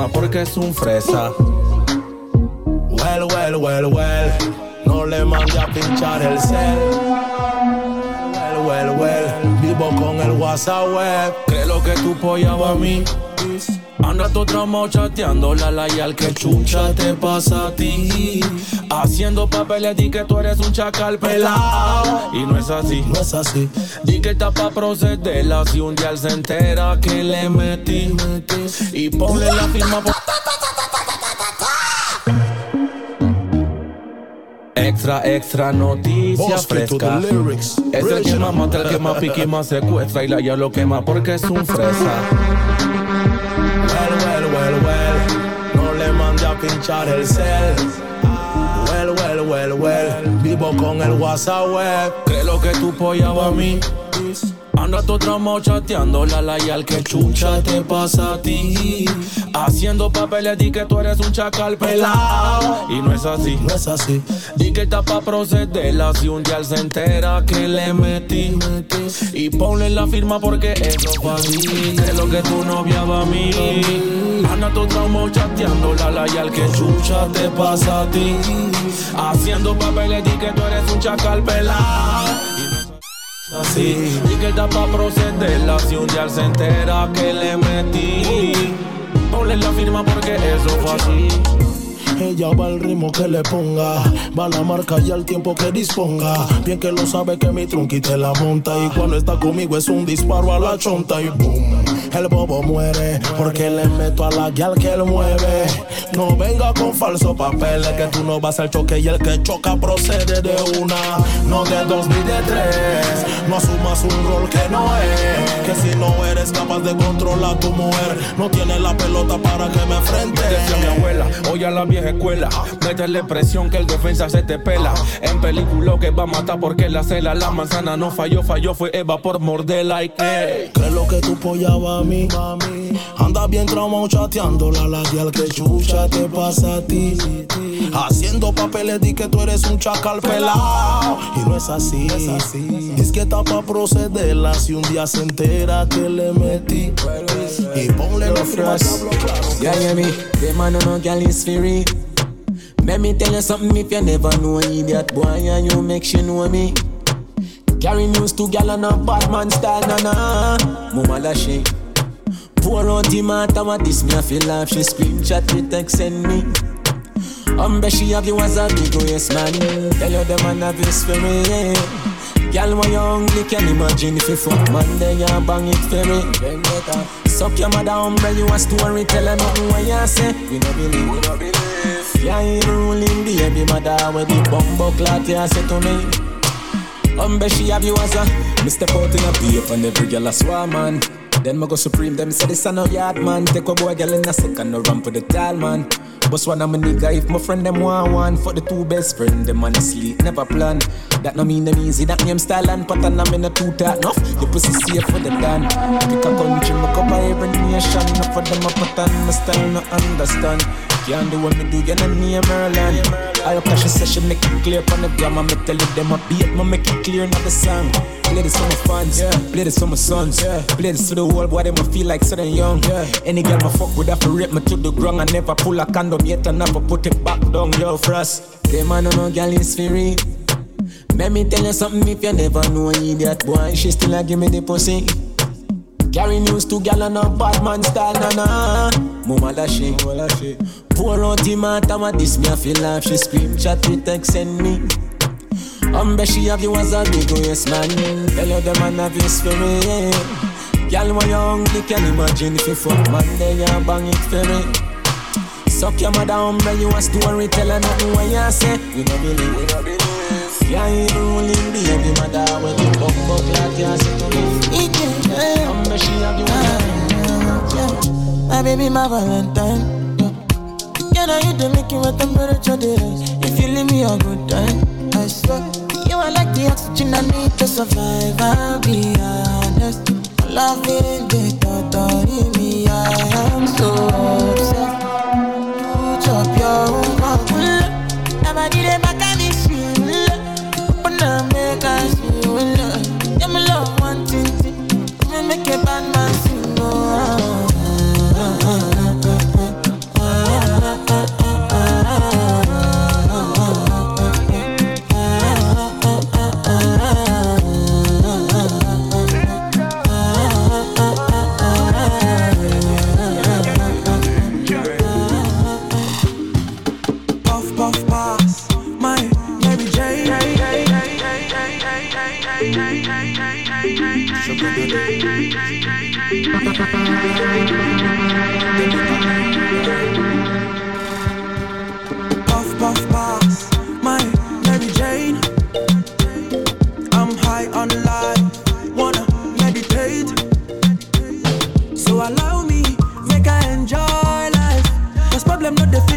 Porque es un fresa. Well, well, well, well. No le mande a pinchar el cel. Well, well, well. Vivo con el WhatsApp web. Creo que tu polla va a mí. Anda tu tramo chateando la la y al que chucha te pasa a ti. Haciendo papeles di que tú eres un chacal pelado. Y no es así, no es así. Di que está pa' procederla si un día él se entera que le metí. Y ponle la firma por... Extra, extra noticia. esencia Bosque to the fresca. lyrics. Es el que más mata, el que más pique y más secuestra. Y la ya lo quema porque es un fresa. Pinchar el cel. Well, well, well, well. Vivo con el WhatsApp web. Cree lo que tú pollaba a mí. Anda tu tramo chateando la la y al que chucha te pasa a ti. Haciendo papeles di que tú eres un chacal pelado. Y no es así. No es así. Di que está pa' procederla si un día se entera que le metí. Y ponle la firma porque eso fue así. Cree lo que tu novia va a mí. Anda tu tramo chateando la la y al que chucha te pasa a ti. Haciendo papeles di que tú eres un chacal pelado. Así, y que está pa' procederla si un día se entera que le metí. Ponle la firma porque eso fue así. Ella va al ritmo que le ponga, va la marca y al tiempo que disponga. Bien que lo sabe que mi trunqui te la monta y cuando está conmigo es un disparo a la chonta y boom. El bobo muere porque le meto a la guial que él mueve. No venga con falsos papeles que tú no vas al choque y el que choca procede de una, no de dos ni de tres. No asumas un rol que no es, que si no eres capaz de controlar a tu mujer, no tienes la pelota para que me enfrente. Decía mi abuela, oye la vieja métele presión que el defensa se te pela. En película que va a matar porque la cela, la manzana no falló, falló, fue Eva por morderla y que. ¿Qué es lo que tú pollaba a mí? Anda bien traumado chateando la la al que chucha te pasa a ti. Haciendo papeles di que tú eres un chacal pelado. Y no es así. Es que está pa' procederla si un día se entera que le metí. Y ponle la firma que hablo claro. Yeah, yeah, me. The man no girl is free. Let me tell you something if you never know idiot boy and you make she know me. Carry news to gal on a bad man style, na na. Mama la she. Pour out the matter what this me I feel like she scream chat me text send me. Um, bet she have you as a big waist man. Tell you the man have this for me. Girl, when you hungry, can imagine if you fuck man, then you bang it for me. Suck your mother umbrella, you a story, tell her nothing what you say. We no believe, we no believe. Yeah, you ruling baby mother, where the bumbo clot you say to me. Um, bet she have you as a Me step out in a beef and every girl a swarm man Then me go supreme, them say this a no yard man. Take a boy girl in a second, no run for the tall man. Boss one of my nigga, if my friend them want one. For the two best friend, them on sleep, never plan. That no mean them easy, that name style and pattern I'm in a two talk enough Your pussy safe for the dan Pick a country, me cover every nation Enough for them a pattern, my style no understand can't do what me do, you know name Merlin. I hope she say she make it clear on the grammar. Me tell it them a beat, me make it clear in the song. Play this for my fans, yeah. play this for my sons, yeah. play this to the whole boy, them a feel like sudden young. Yeah. Any girl my fuck with have to rape me to the ground. I never pull a condom yet, I never put it back down, yo, frost. Them man no know girl is free. Let me tell you something if you never know idiot boy, she still a give me the pussy. Carry news to gal on a bad man style, na na. Mama la she, mama la she. Pour out the matter, what this me I feel like she scream, chat with text send me. Um, I'm bet she have you as a big waist man. Tell you the man have this for me. Gal when you hungry, can imagine if you fuck man, then you bang it for me. Suck your mother umbrella, you a her nothing what you say. You don't believe, you don't believe. Yeah, you ruling baby mother when you buck buck like you say to me. Um, bet she have you My baby, my Valentine. Yeah, now you do make it with temperature days. If you leave me a good time, I swear. You are like the oxygen I need to survive. I'll be honest. Loving the thought of me, I am so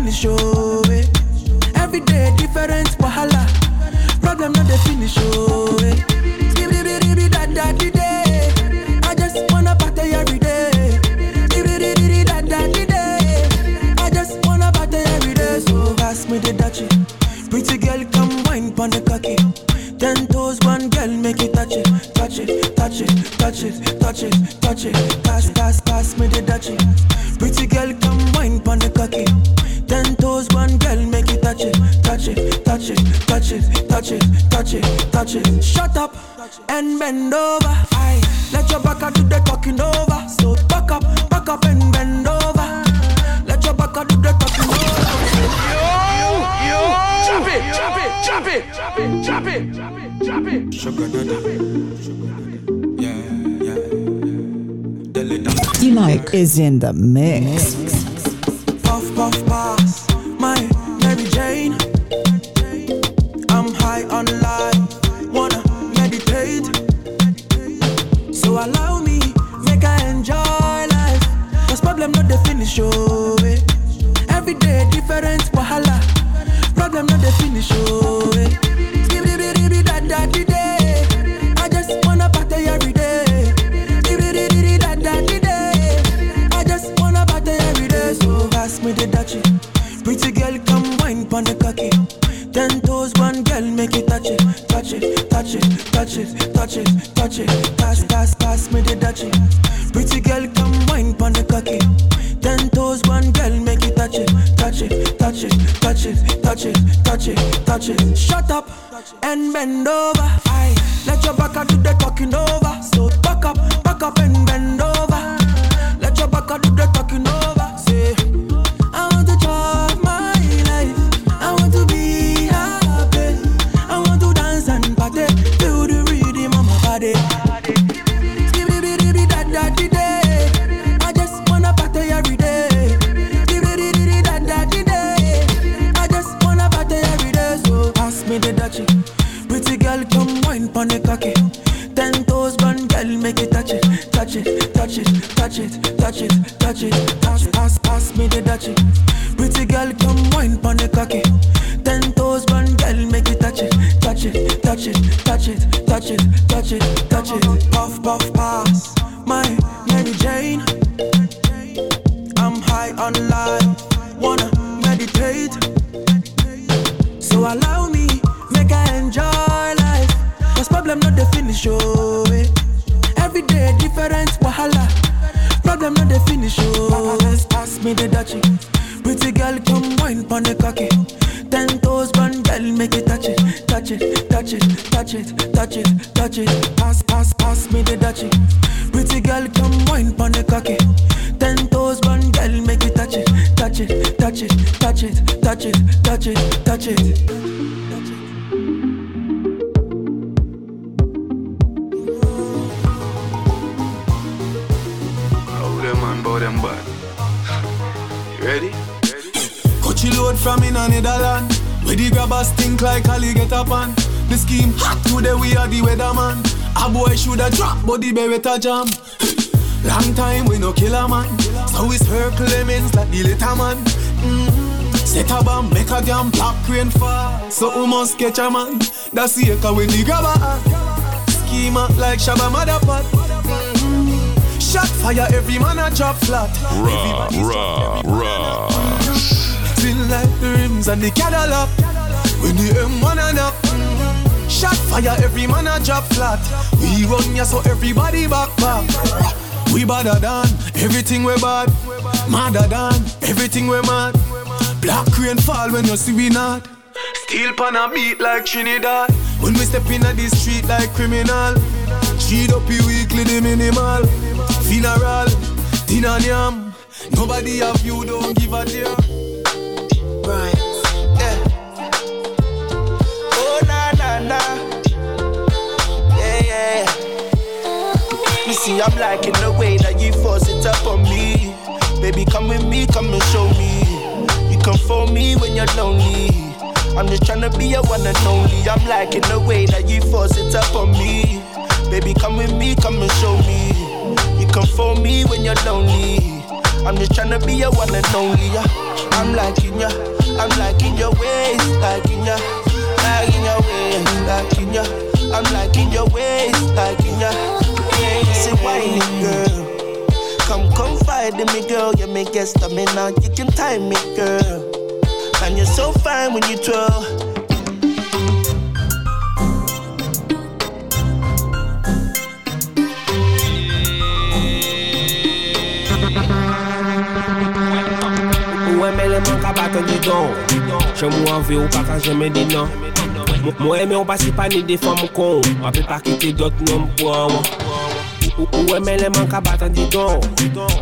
finish, oh, eh. Every day different wahala. Problem not the finish, oh, eh. Baby, baby, baby, da da di day. I just wanna party every day. Baby, baby, da da di day. I just wanna party every day. So pass me the dachi. Pretty girl, come wine pon the cocky. Ten toes, one girl, make it touch it, touch it, touch it, touch it, touch it, touch it. Touch it. Touch it. Shut up and bend over. Aye. Let your back do the talking over. So back up, back up and bend over. Let your back do the talking over. Yo, drop it, drop it, drop it, drop it, drop it, drop it, drop it. Sugar Delight is in the mix. Jam. Long time we no kill a man. So we circle lemons like the little man. Mm. Set a bomb, make a damn black rain fall. So we must catch a man. That's the echo when the grabber. Schema like Shabba Motherpot. Mm. Shot fire, every man a drop flat. Raw, raw, raw. Still like the rims and the Cadillac When the M1 and up Shot fire, every man a drop flat. We run ya so everybody back back. We badder than everything we bad. Madder than everything we mad. Black rain fall when you see we not. Steel pan a beat like Trinidad. When we step in the street like criminal. Cheat up weekly the minimal. Funeral, dinner yam Nobody have you, don't give a damn. Right. See, I'm liking the way that you force it up on me. Baby, come with me, come and show me. You come for me when you're lonely. I'm just trying to be your one and only. I'm liking the way that you force it up on me. Baby, come with me, come and show me. You come for me when you're lonely. I'm just trying to be your one and only. Yeah. I'm liking ya, I'm liking your ways, liking ya, liking your ways, liking ya. I'm liking your ways, liking ya. sexy whiny girl. Come confide in me, girl. You make your stamina, you can time me, girl. And you're so fine when you twirl. Mwen mè lè mwen ka baton di don Jè mwen anve ou pa kan jè mè di nan Mwen mè ou pa si pa ni defan mwen kon Mwen pe pa ki te dot nan mwen an wan Ou ou eme leman ka batan di don.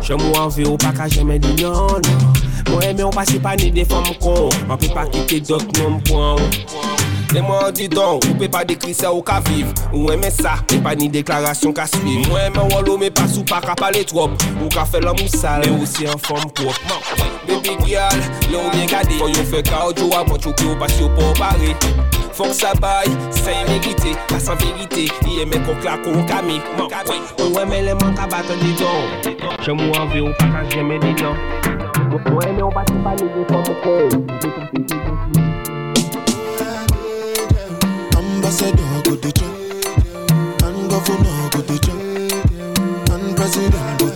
Che mou anve ou pa ka jeme di non Mwen eme ou pa si pa ni defan mkon Mwen pe pa kite dot non mpon Leman di don, ou pe pa dekri se ou ka viv. Ou eme sa, pe pa ni deklarasyon ka suiv Mwen eme wolo me pas ou pa ka pale trop. Ou ka fe lom ou sal, e ou si an fom prop Baby girl, le ou bien gade. Foy ou fe ka ou djo apot, chou ki ou pasi ou pou pare. fok sa bay Se yon merite, pas an verite Ye men kok la kon kame, man kwe men le man ka baton di don Jè mou anve ou pa kan jeme di don Mwen men ou bati pa ni fok mwen Ambassador go to jail governor go to president go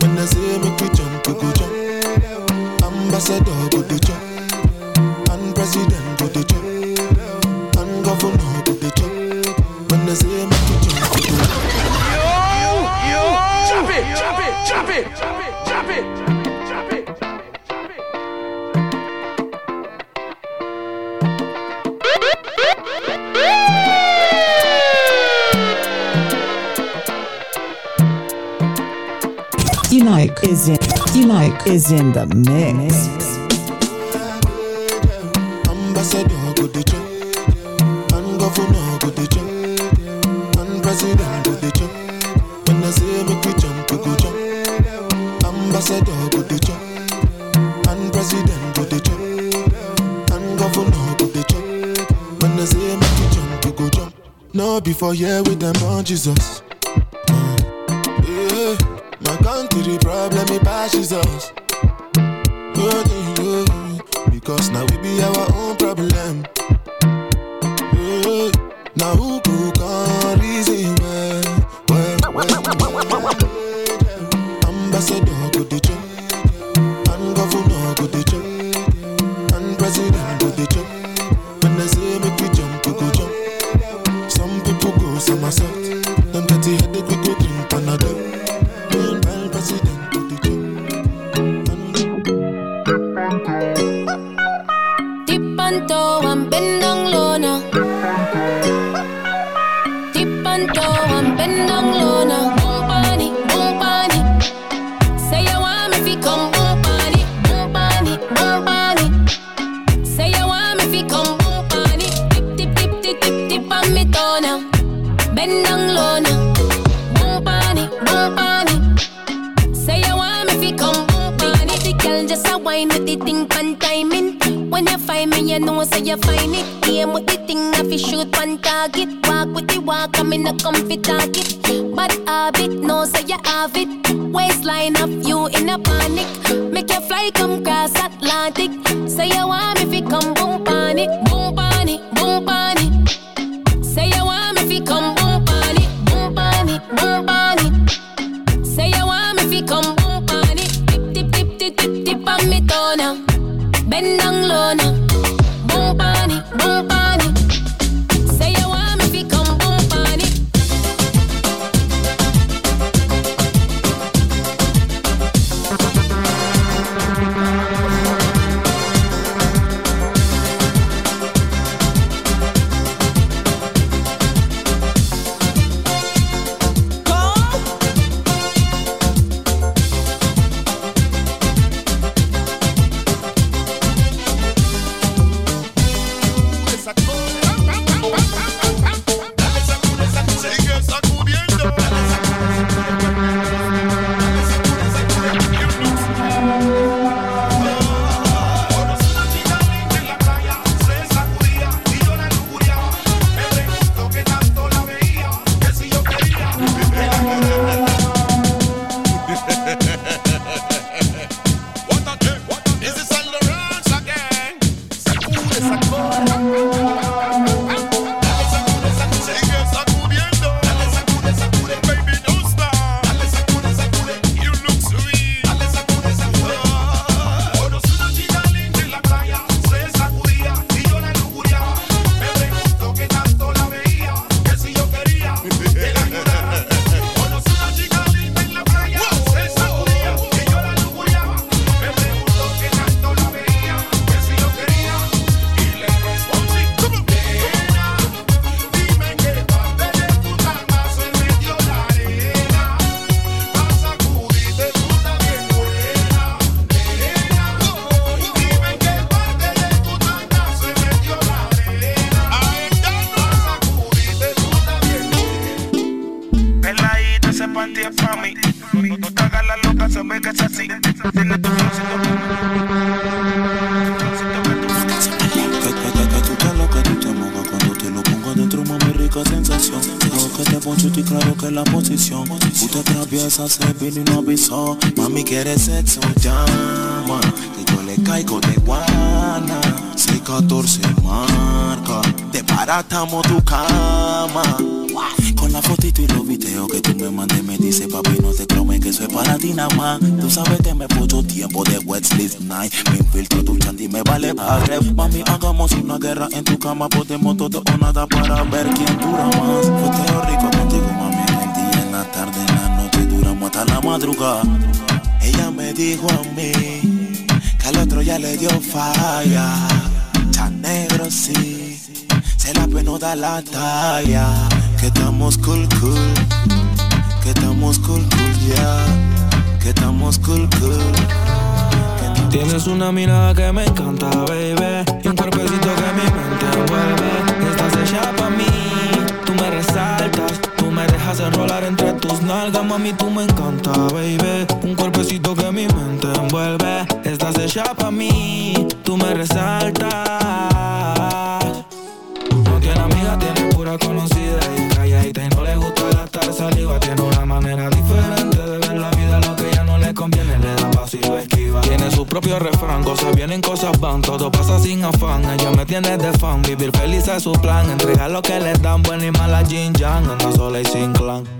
When I say me you jump, you go jump Ambassador go is in Unike is in the mix. Ambassador go the and governor go the and president go the. When I say make we jump, we go jump. Ambassador go the and president go the and governor go the. When I say make we jump, we go jump. No before here with them on Jesus. see the problem, it passes us. Good thing you because now we be our own problem. Now who could come reason when, when, when, when, when, when, when, when, when, when, when, tú me encanta, baby. Un cuerpecito que mi mente envuelve. Estás hecha pa' mí Tú me resaltas. No tiene amiga, tiene pura conocida Y calladita y no le gusta gastar saliva. Tiene una manera diferente de ver la vida Lo que ella no le conviene. Le da paso y lo esquiva. Tiene su propio refrán, cosas vienen, cosas van Todo pasa sin afán, ella me tiene de fan Vivir feliz es su plan, entregar lo que le dan Buena y mala Jin Yang, anda sola y sin clan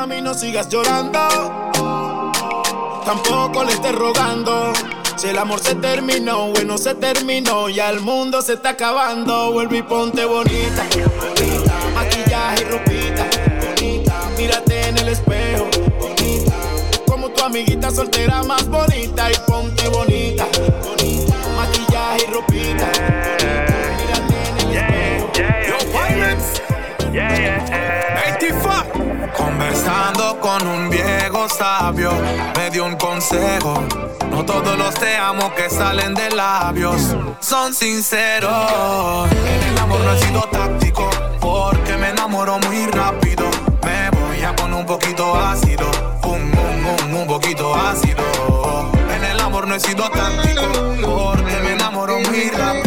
Mami, no sigas llorando. Tampoco le estés rogando. Si el amor se terminó, bueno, se terminó. Ya el mundo se está acabando. Vuelve y ponte bonita. Maquillaje y ropita. Bonita. Mírate en el espejo. Bonita. Como tu amiguita soltera más bonita. Y ponte. Bonita. Con un viejo sabio, me dio un consejo. No todos los te amo que salen de labios son sinceros. En el amor no he sido táctico, porque me enamoro muy rápido. Me voy a poner un poquito ácido, un, un, un, un poquito ácido. En el amor no he sido táctico, porque me enamoro muy rápido.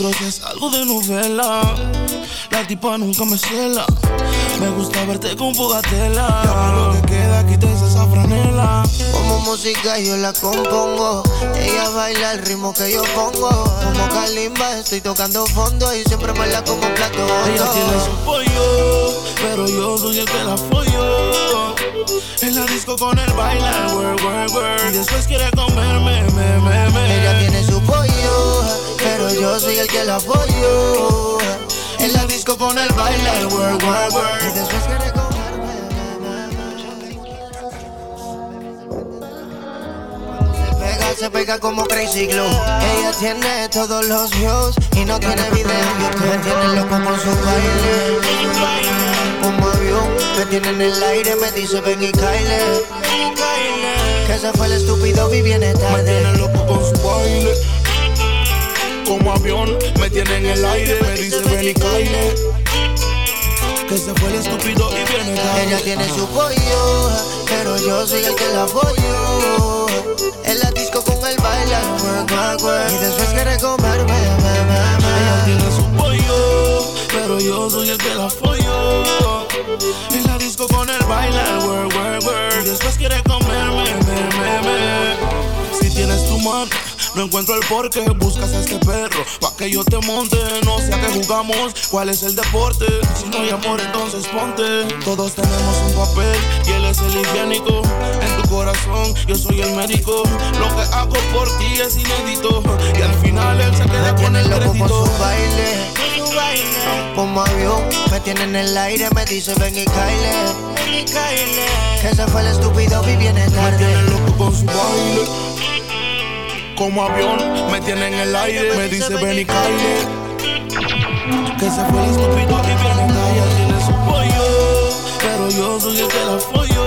Nosotros es algo de novela. La tipa nunca me cela. Me gusta verte con fogatela. Llama lo que queda, quítese esa franela. Como música yo la compongo. Ella baila el ritmo que yo pongo. Como Kalimba estoy tocando fondo y siempre baila como un plato Ella tiene su pollo, pero yo soy el que la apoyo. En la disco con el baila, el work, work, work. Y después quiere comerme, me, me, me. Ella tiene su pollo, yo soy el que la apoyo. En la disco con el baila, el work, work, work. Después quiere Se pega, se pega como Crazy Glue. Ella tiene todos los views y no tiene video YouTube. Me tiene loco con su baile. Como avión, me tiene en el aire, me dice ven y caile. Que se fue el estúpido, vi viene tarde. Me tiene loco con su baile. Como avión, me tiene en el aire, me dice ven y caile. Que se fue el estúpido y viene tarde. Ella tiene su pollo, pero yo soy el que la apoyo. En la disco con el baile. Y después quiere comerme, me, me, me. Ella tiene su pollo, pero yo soy el que la apoyo. No encuentro el por qué buscas a este perro. Pa' que yo te monte, no sé a qué jugamos. ¿Cuál es el deporte? Si no hay amor, entonces ponte. Todos tenemos un papel y él es el higiénico. En tu corazón, yo soy el médico. Lo que hago por ti es inédito. Y al final él se queda con el loco crédito. con su baile. Como avión, me tiene en el aire, me dice ven y caile. Que se fue el estúpido y viene tarde. Me tiene loco con su baile. Como avión, me tiene en el aire, me dice ven y caile. Que se fue el estúpido y viene. Ella tiene su pollo, pero yo soy el que la follo.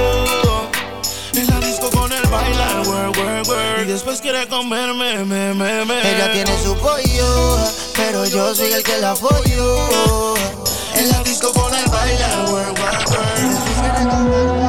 En la disco con el bailar, work, work, work. Y después quiere comerme, me, me, me. Ella tiene su pollo, pero yo soy el que la apoyo. En la disco con el bailar, work, work, work.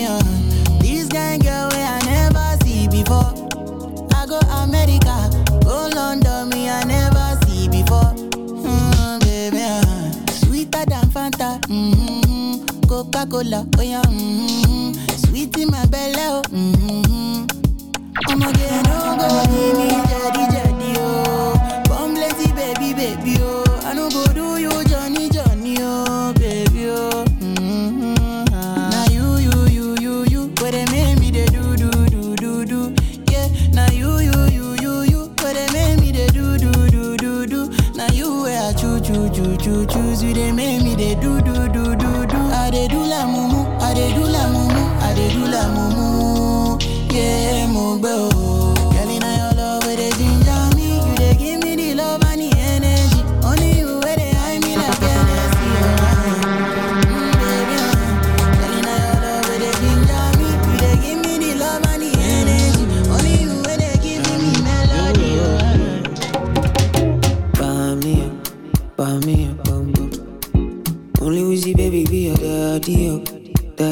Baby, uh. This kind girl way I never see before. I go America, go London, me I never see before. Mm, baby, uh, sweeter than Fanta, mm-hmm. Coca Cola, oh yeah, mm-hmm. sweet in my belly, oh. Mm-hmm. I'ma get no go give me jetty jetty, oh. Plenty, baby, baby, oh. Choo, choo, choo, choo, choose you, they make me they do, do, do, do, do. I they do la mumu, I they do la mumu, I they do la mumu. Yeah,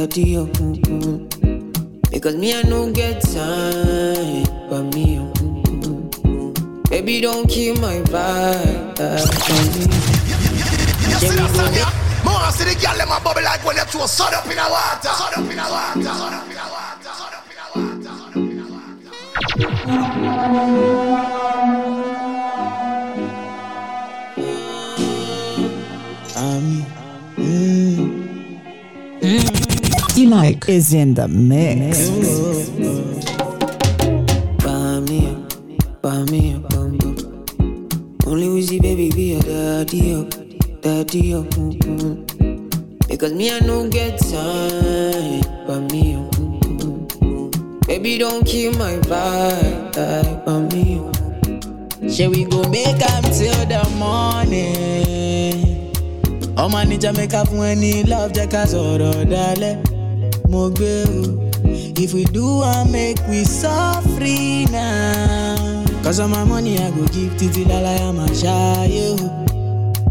daddy up. mm-mm. Because me I no get time, buy me. Baby don't kill my vibe, uh, buy me up. Yeah, we go More see the girl them a bubble like when you throw sun up in the water. Sun up in the water. Sun up in the water. Sun up in the water. Sun up in the water. T-Mike is in the mix. Buy me up, buy me up, bum, bum. Only Wizzy baby be your daddy up, daddy up. Because me I no get time, buy me oh, mm-hmm. Baby don't kill my vibe, buy me. Mm-hmm. Shall we go make am till the morning? Ọmọ níjà make up when ní love jẹ́ ká sọ̀rọ̀ dalẹ̀. Mo o. If we do am make we suffer now. Cause all my money I go give títí láláyà máa ṣáyé o.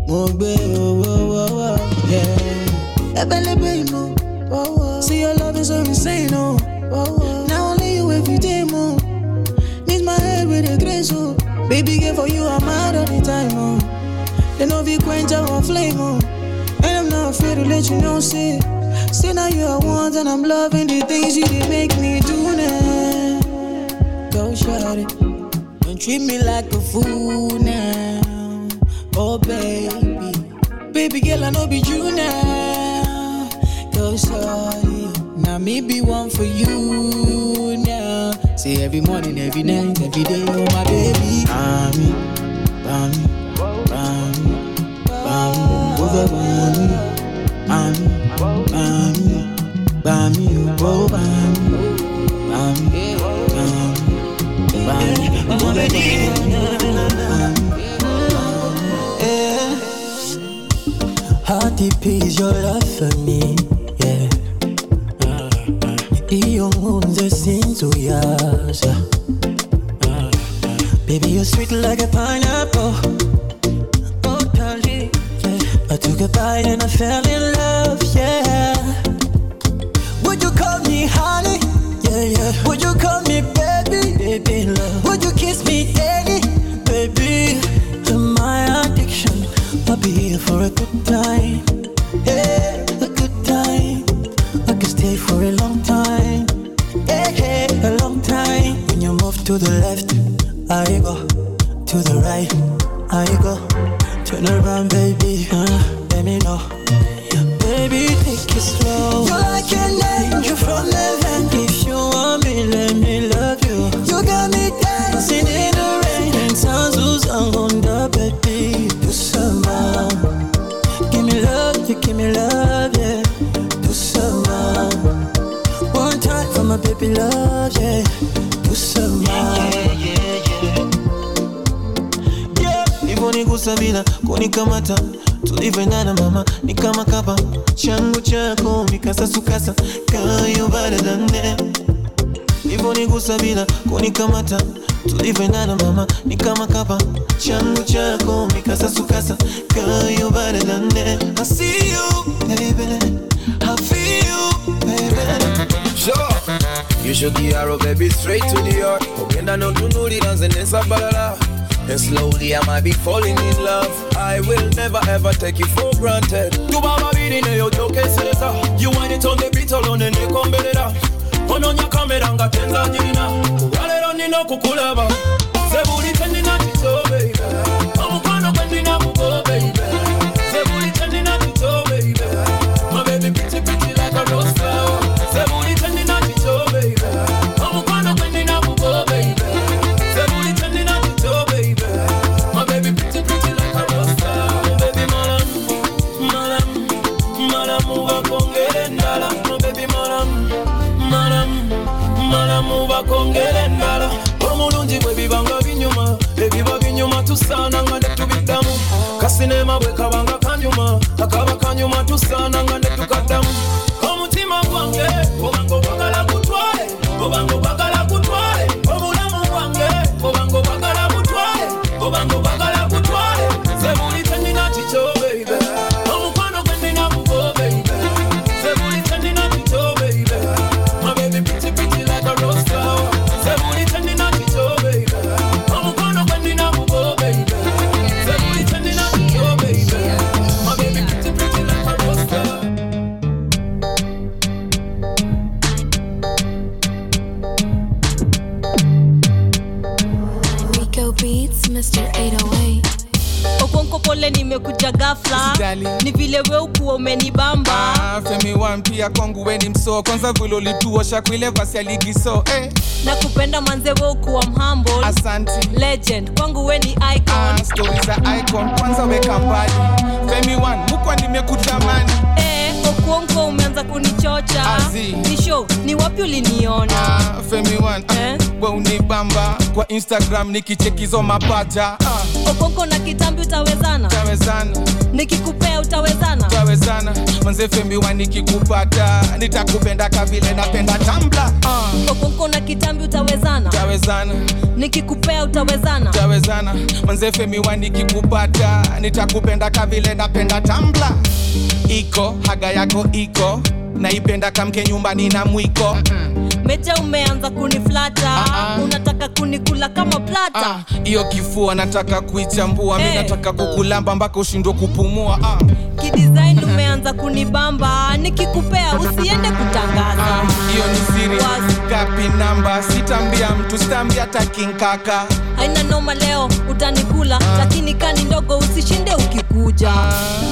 Mo gbé owó wọ́wọ́ yeah. Ẹbẹ̀lẹ́bẹ̀ ìmọ̀ wọ́wọ́. See your love is so insane o. Wọ́wọ́. Na only you every day mo. Miss my head with a grace o. Baby girl for you I'm mad all the time oh. They know if you quench our flame oh. And I'm not afraid to let you know say. Say now you are one and I'm loving the things you did make me do now. Go shut it. Don't treat me like a fool now. Oh baby. Baby girl I know be you now. Go sorry. Now me be one for you now. Say every morning, every night, every day, oh my baby. Mommy, bami, bami, bami, over bami, is your love for me, yeah. Baby you're sweet like a pineapple Bite and I fell in love, yeah. Would you call me honey? Yeah, yeah. Would you call me baby? Baby, love. Would you kiss me daily? Baby, you're my addiction. I'll be here for a good tulivyoendana mama ni kama kapa changu chako mikasasukasa I see you baby I feel you baby Sure. You should get arrow baby straight to the heart. Ogenda no tunuri dance nesa balala. And slowly I might be falling in love. I will never ever take you for granted. Tu baba biri ne yo toke sesa You want it on the beat alone ne kombelera Ononya kamera nga tenza ndina kukulaba. Ze buli kye ndina kitobeera omukono gwe ndina kugobeera ze buli kye ndina baby. Mabebi pikipiki like a rosta ze buli kye ndina kitobeera omukono gwe ndina kugobeera ze buli kye ndina baby. Mabebi pikipiki like a rosta mabebi malamu malamu malamu bakongera endala mabebi malamu malamu malamu bakongera Beats, Mr. 808. okonko pole nimekuja gafla ni vile we ukuwa umenibamba Ah, femi wan pia kwangu weni msoo kwanza vile ulituosha kuile vasi ya ligi so eh. na kupenda manze we ukuwa mhambo Asante. legend kwangu we ni icon stori za icon kwanza weka mbali femi wan mukwa nimekutamani okuonko umeanza kunichocha. Nisho ni show. Ni wapi uliniona? Ah, femi wan eh? we unibamba. Kwa instagram nikichekizo mapata ah, okonko na kitambi utawezana? Tawezana nikikupea utawezana? Tawezana manze femi wan nikikupata nitakupenda kavile napenda tambla uh. okonko na kitambi utawezana? Tawezana nikikupea utawezana? Tawezana manze femi wan nikikupata nitakupenda kavile napenda tambla iko haga yako iko. Naipenda kamke nyumbani na mwiko meja umeanza kuniflata unataka kunikula kama plata. Hiyo kifua nataka kuichambua. Mi Eh. nataka kukulamba mpaka ushindwe kupumua. Uh. kidesign umeanza kunibamba. Nikikupea usiende kutangaza. Hiyo ni siri. Gapi namba? Sitambia mtu sitambia takinkaka haina noma leo utanikula lakini kani ndogo usishinde ukikuja.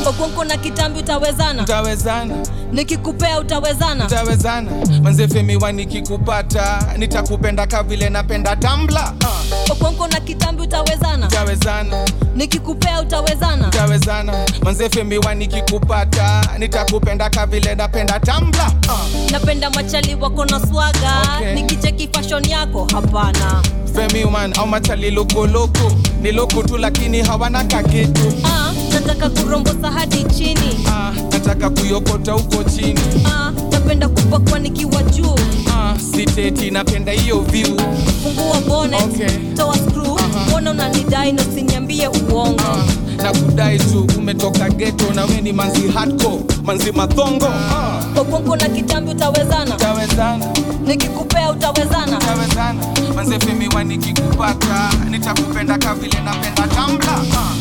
Ogonko na kitambi utawezana? Utawezana. Nikikupea utawezana? Utawezana. Manzefemiwa nikikupata nitakupenda kavile napenda tambla uh. ogonko na kitambi utawezana? Utawezana. Nikikupea utawezana? Utawezana. Manze femi wa nikikupata nitakupenda kavile napenda ah. tambla uh. Ah. napenda machali wako na swaga. Okay. nikicheki fashion yako hapana. Femi femiwan au machali kanisa lilokoloko ni loko tu, lakini hawana kaketu ah, nataka kurombosa hadi chini. Ah, nataka kuyokota huko chini. Ah, napenda kupakwa nikiwa juu. Ah, siteti, napenda hiyo view. Fungua bonnet, okay. Toa screw, uh -huh. Mbona unanidai na usiniambie uongo? Ah na kudai tu umetoka geto na weni manzi hardcore manzi mathongo uh. Na kitambi utawezana, utawezana. Nikikupea utawezana, utawezana. Manze fimiwa nikikupata nitakupenda kavile napenda tambla uh.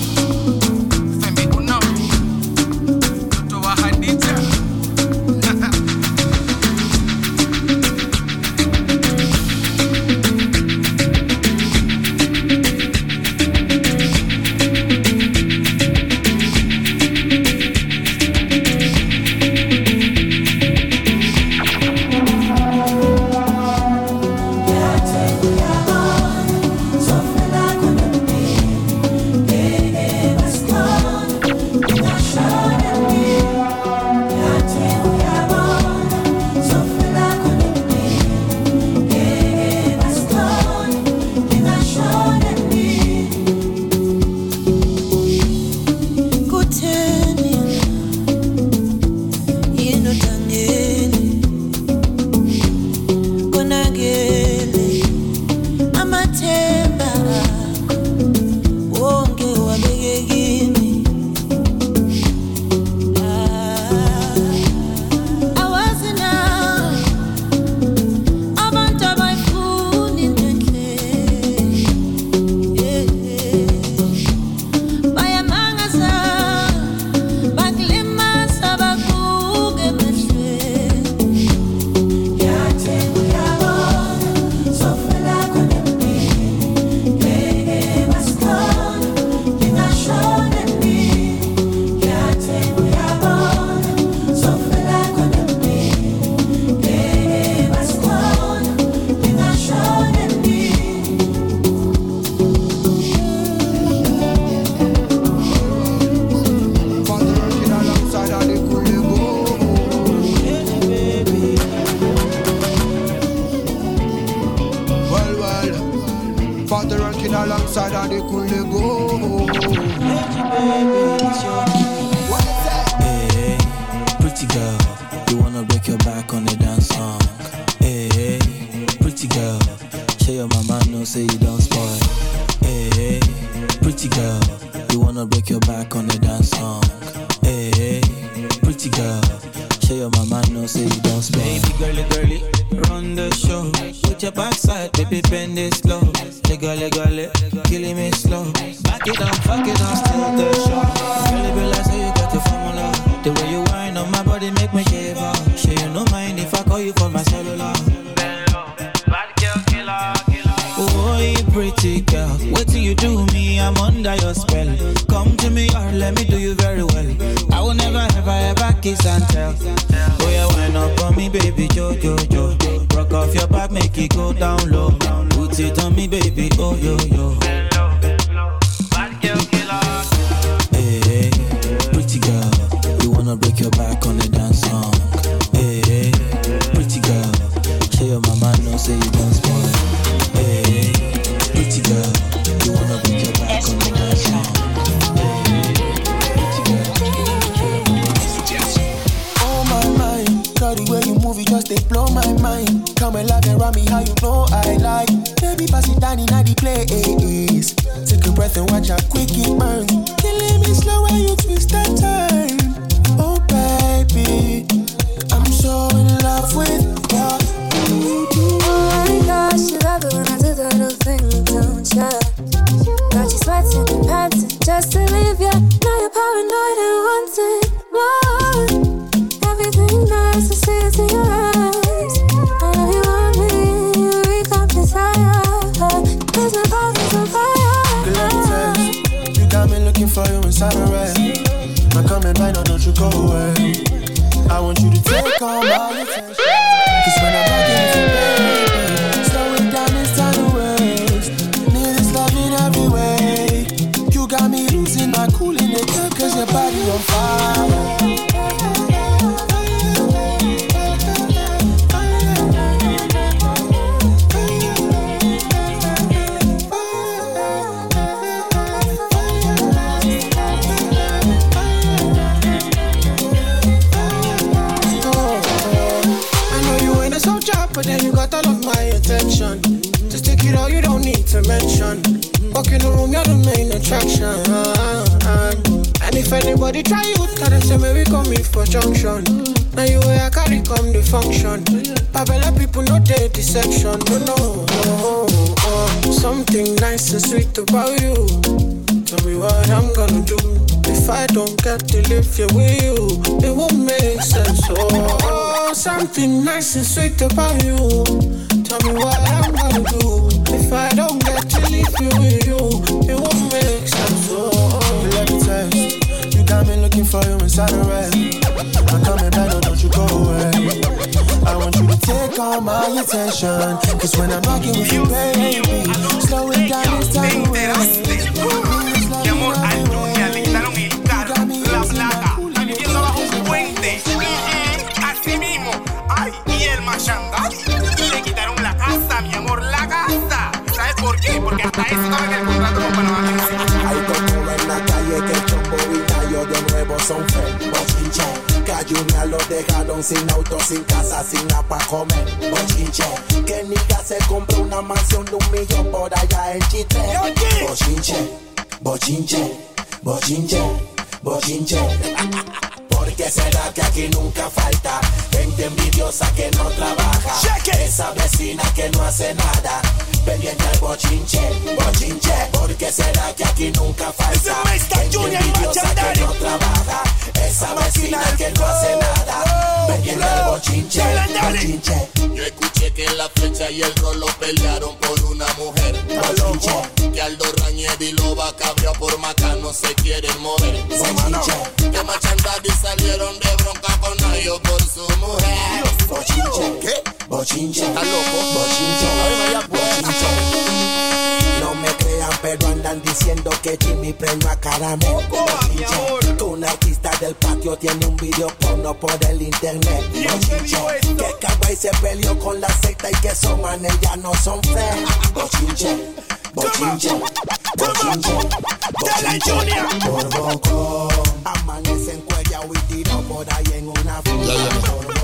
Femi unami mtoto wa Hadija sin nada pa' comer, bochinche. Que Nica se compró una mansión de un millón por allá en Chitre, bochinche, bochinche, bochinche, bochinche. ¿Por qué será que aquí nunca falta gente envidiosa que no trabaja? Esa vecina que no hace nada, pendiente al bochinche, bochinche. ¿Por qué será que aquí nunca falta gente envidiosa que no trabaja? Esa vecina que no hace nada, pendiente al bochinche, bochinche. Yo escuché que la flecha y el rolo pelearon por una mujer. Bochinche. Que Aldo Rañedi y Loba Cabrio por Maca no se quieren mover. Bochinche. Que Machandadi salieron de bronca con Nayo por su mujer. Bochinche. ¿Qué? Bochinche. ¿Estás loco? Bochinche. No me crean, pero andan diciendo que Jimmy premio a Caramel. Bochinche. Que un artista del patio tiene un video porno por el internet. Que Kawai se peleó con la secta y que esos manes ya no son fe. Bochinche. Bochinche. Bochinche. Bochinche. Por. Amanece en cuella y tiro por ahí en una fila.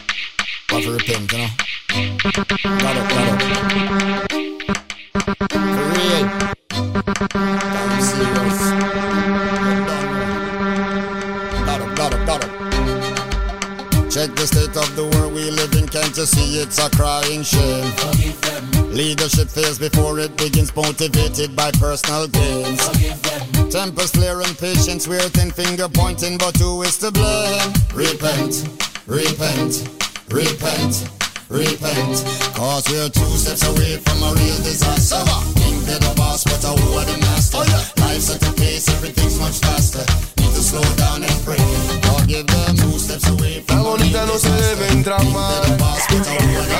you know? Claro, claro. Check the state of the world we live in. Can't you see it's a crying shame? Leadership fails before it begins, motivated by personal gains. Tempers flare and patience, we're thin finger pointing, but who is to blame? Repent, repent, repent, repent. Cause we're two steps away from a real disaster. Think they're the boss, but I who are the master? Oh, Life's at a pace, everything's much faster. Need to slow down and pray. Or give them two steps away from La bonita no se deben traumar. Las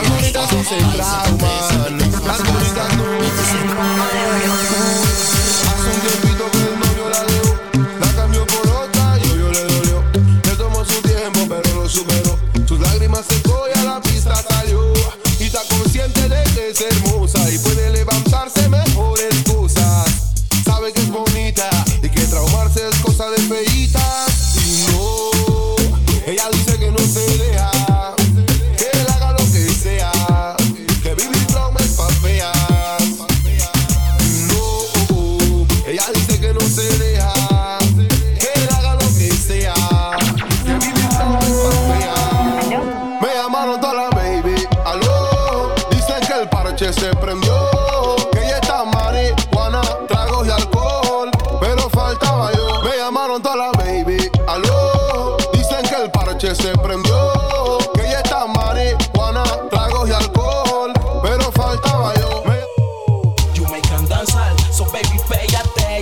bonitas no se trauman. Las bonitas no. Hace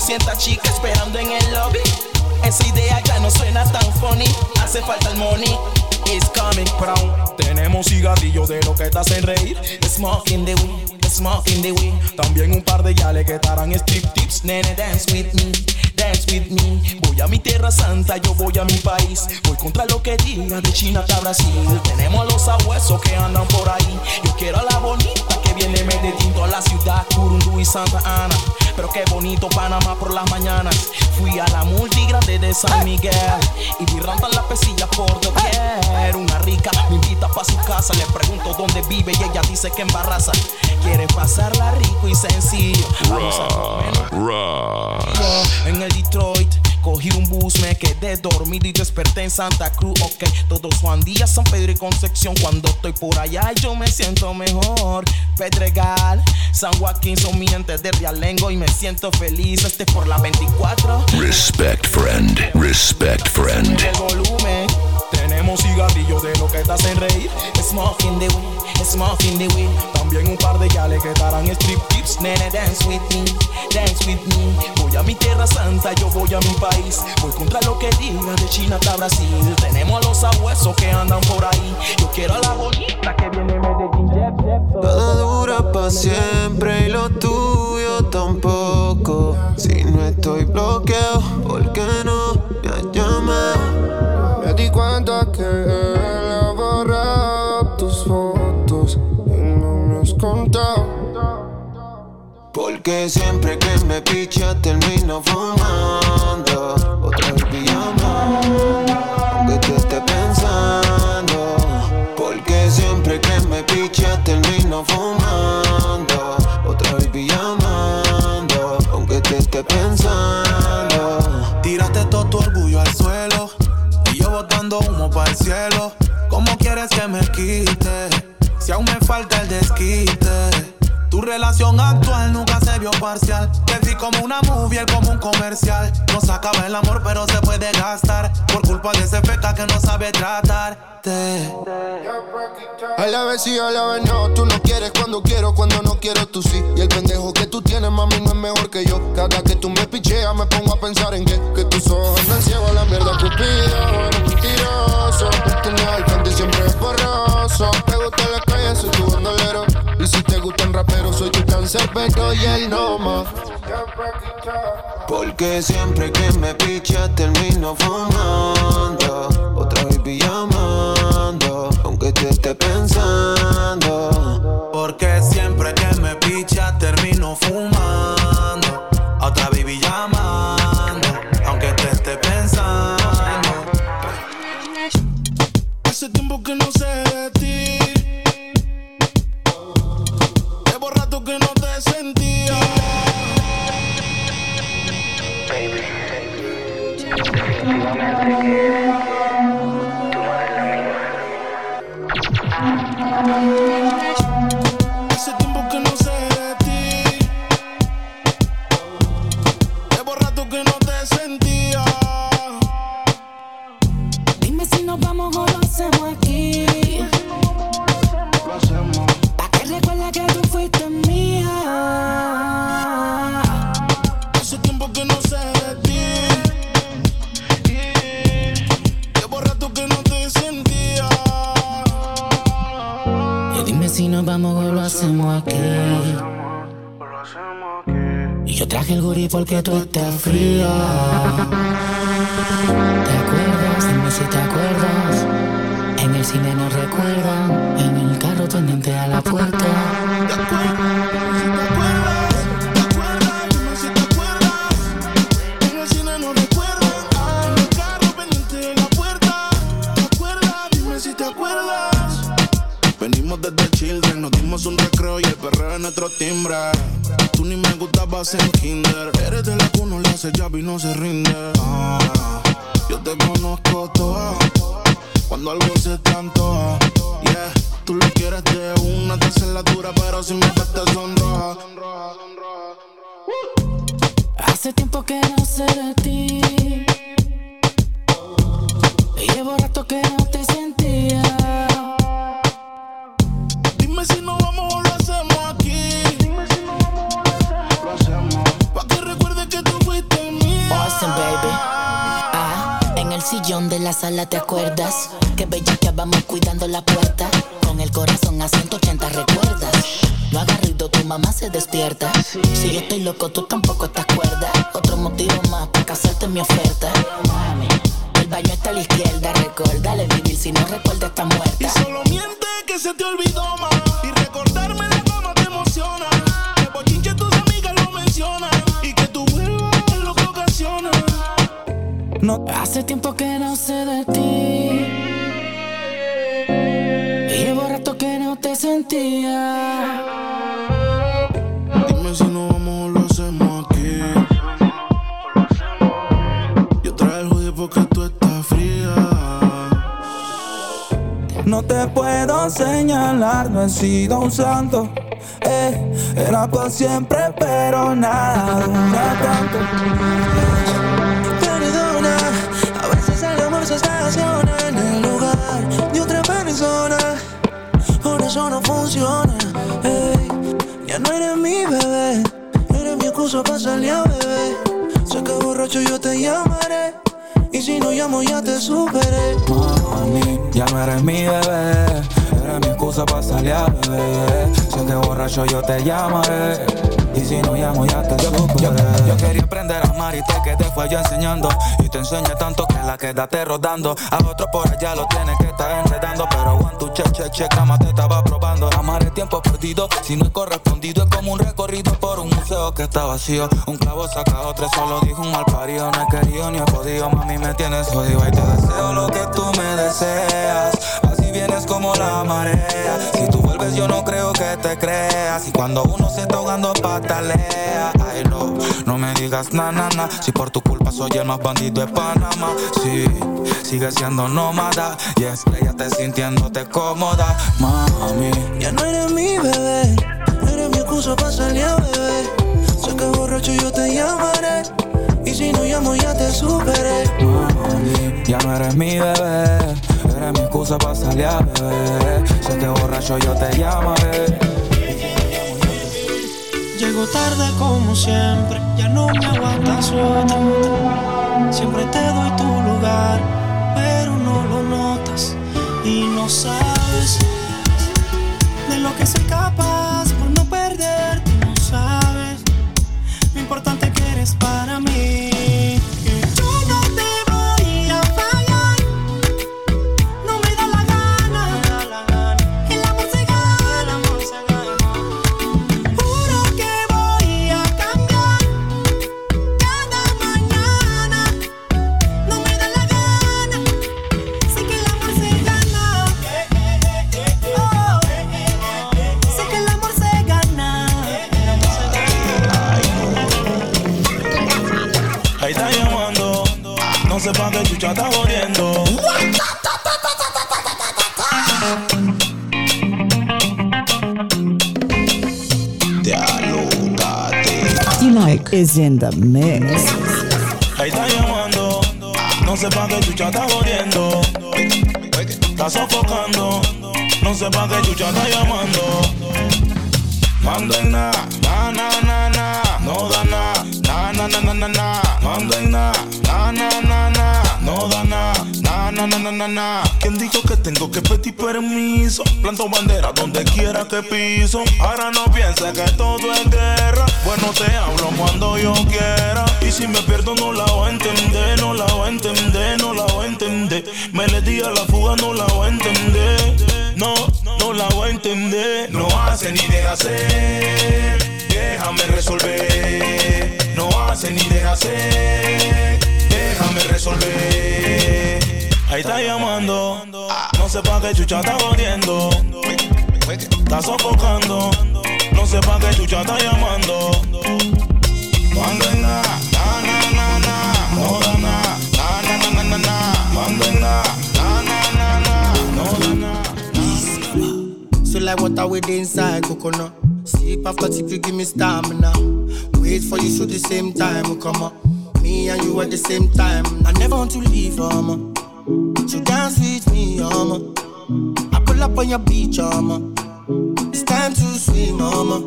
200 chicas esperando en el lobby. Esa idea ya no suena tan funny. Hace falta el money. It's coming from. Tenemos cigarrillos de lo que te hacen reír. Smoking the weed, También un par de yales que estarán strip tips. Nene, dance with me, dance with me. Voy a mi tierra santa, yo voy a mi país. Voy contra lo que diga de China hasta Brasil. Tenemos a los abuesos que andan por ahí. Yo quiero a la bonita que viene de Medellín, toda la ciudad, Curundú y Santa Ana. Pero qué bonito Panamá por las mañanas. Fui a la multigrande de San Miguel y vi rampas la pesilla por doquier. Una rica me invita pa' su casa, le pregunto dónde vive y ella dice que en Barraza. Pasarla rico y sencillo. Vamos a en el Detroit. Cogí un bus, me quedé dormido y desperté en Santa Cruz. Ok, todos Juan Díaz, San Pedro y Concepción. Cuando estoy por allá, yo me siento mejor. Pedregal, San Joaquín son mi entes de Realengo y me siento feliz. Este es por la 24. Respect, friend. Respect, friend. El volumen. Tenemos cigarrillos de lo que te hacen reír. Smoking the weed, smoking the weed. También un par de yales que darán strip tips. Nene, dance with me, dance with me. Voy a mi tierra santa, yo voy a mi país. Voy contra lo que diga de China hasta Brasil. Tenemos a los abuesos que andan por ahí. Yo quiero a la bonita que viene de Medellín. Nada dura para siempre y lo tuyo tampoco. Si no estoy bloqueado, ¿por Porque siempre que me picha termino fumando Otra vez llamando Aunque te esté pensando Porque siempre que me picha termino fumando Otra vez llamando Aunque te esté pensando Tiraste todo tu orgullo al suelo y yo botando humo para el cielo. ¿Cómo quieres que me quite? Si aún me falta el desquite. Tu relación actual nunca vio parcial. Te vi como una movie, él como un comercial. No se acaba el amor, pero se puede gastar. Por culpa de ese feca que no sabe tratarte. A la vez sí, a la vez no. Tú no quieres cuando quiero, cuando no quiero tú sí. Y el pendejo que tú tienes, mami, no es mejor que yo. Cada que tú me picheas, me pongo a pensar en que, que tus ojos andan ciegos a la mierda cupido. Eres mentiroso. Tienes al frente y siempre es borroso. Te gusta la calle, soy tu bandolero. Y si te gustan raperos, soy tu cáncer, pero y él no más. Porque siempre que me picha termino fumando Otra vez llamando Aunque te esté pensando Porque again. Hacemos aquí. Y yo traje el gurí porque tú estás fría. ¿Te acuerdas? Dime si te acuerdas. En el cine nos recuerdan. En el carro pendiente a la puerta. Santo. Te llamaré. Y si no llamo ya te yo, yo, quería aprender a amar y te quedé fue yo enseñando. Y te enseñé tanto que la quedaste rodando. A otro por allá lo tienes que estar enredando. Pero one, tu che, che, che, cama te estaba probando. Amar el tiempo perdido, si no es correspondido Es como un recorrido por un museo que está vacío. Un clavo saca otro, solo dijo un mal parido. No he querido ni he podido, mami me tienes jodido. Y te deseo lo que tú me deseas. Así vienes como la marea. Si tú vuelves yo no creo que te creas. Y cuando uno se está ahogando patalea. Ay no, no me digas na na na. Si por tu culpa soy el más bandido de Panamá. Sí, sigue siendo nómada. Y estrellate sintiéndote cómoda. Mami, ya no eres mi bebé. Eres mi excusa para salir a beber. Sé que borracho yo te llamaré. Y si no llamo ya te superé. Mami, ya no eres mi bebé. Eres mi excusa para salir a beber Sé que borracho yo te llamaré. Llego tarde como siempre Ya no me aguantas otra. Siempre te doy tu lugar Pero no lo notas Y no sabes De lo que soy capaz sé pa' qué chucha está jodiendo T-Like is in the mix. Ahí está llamando. No sé pa' qué chucha está jodiendo Está sofocando. No sé pa' qué chucha está llamando. Mando en na, na, na, na, na. No da na, na, na, na, na, na, na Mando en na, na, na, na, na No da na, na, na, na, na, na, na. ¿Quién dijo que tengo que pedir permiso? Planto bandera donde quiera que piso. Ahora no pienses que todo es guerra. Bueno te hablo cuando yo quiera. Y si me pierdo no la voy a entender No la voy a entender, no la voy a entender. Me le di a la fuga, no la voy a entender. No, no la voy a entender. No hace ni deja hacer Déjame resolver. No hace ni deja hacer Déjame resolver Ahí está llamando No sé pa' qué chucha está jodiendo Está sofocando No sé pa' qué chucha está llamando Cuando en na, na, na, na, na No da na, na, na, na, na, na, Cuando en na, na, na, na, na No da na So like water with the inside coconut. Sleep after tip, you give me stamina. Wait for you so the same time come up. And you at the same time. I never want to leave, mama. So dance with me, mama. I pull up on your beach, mama. It's time to swim, mama.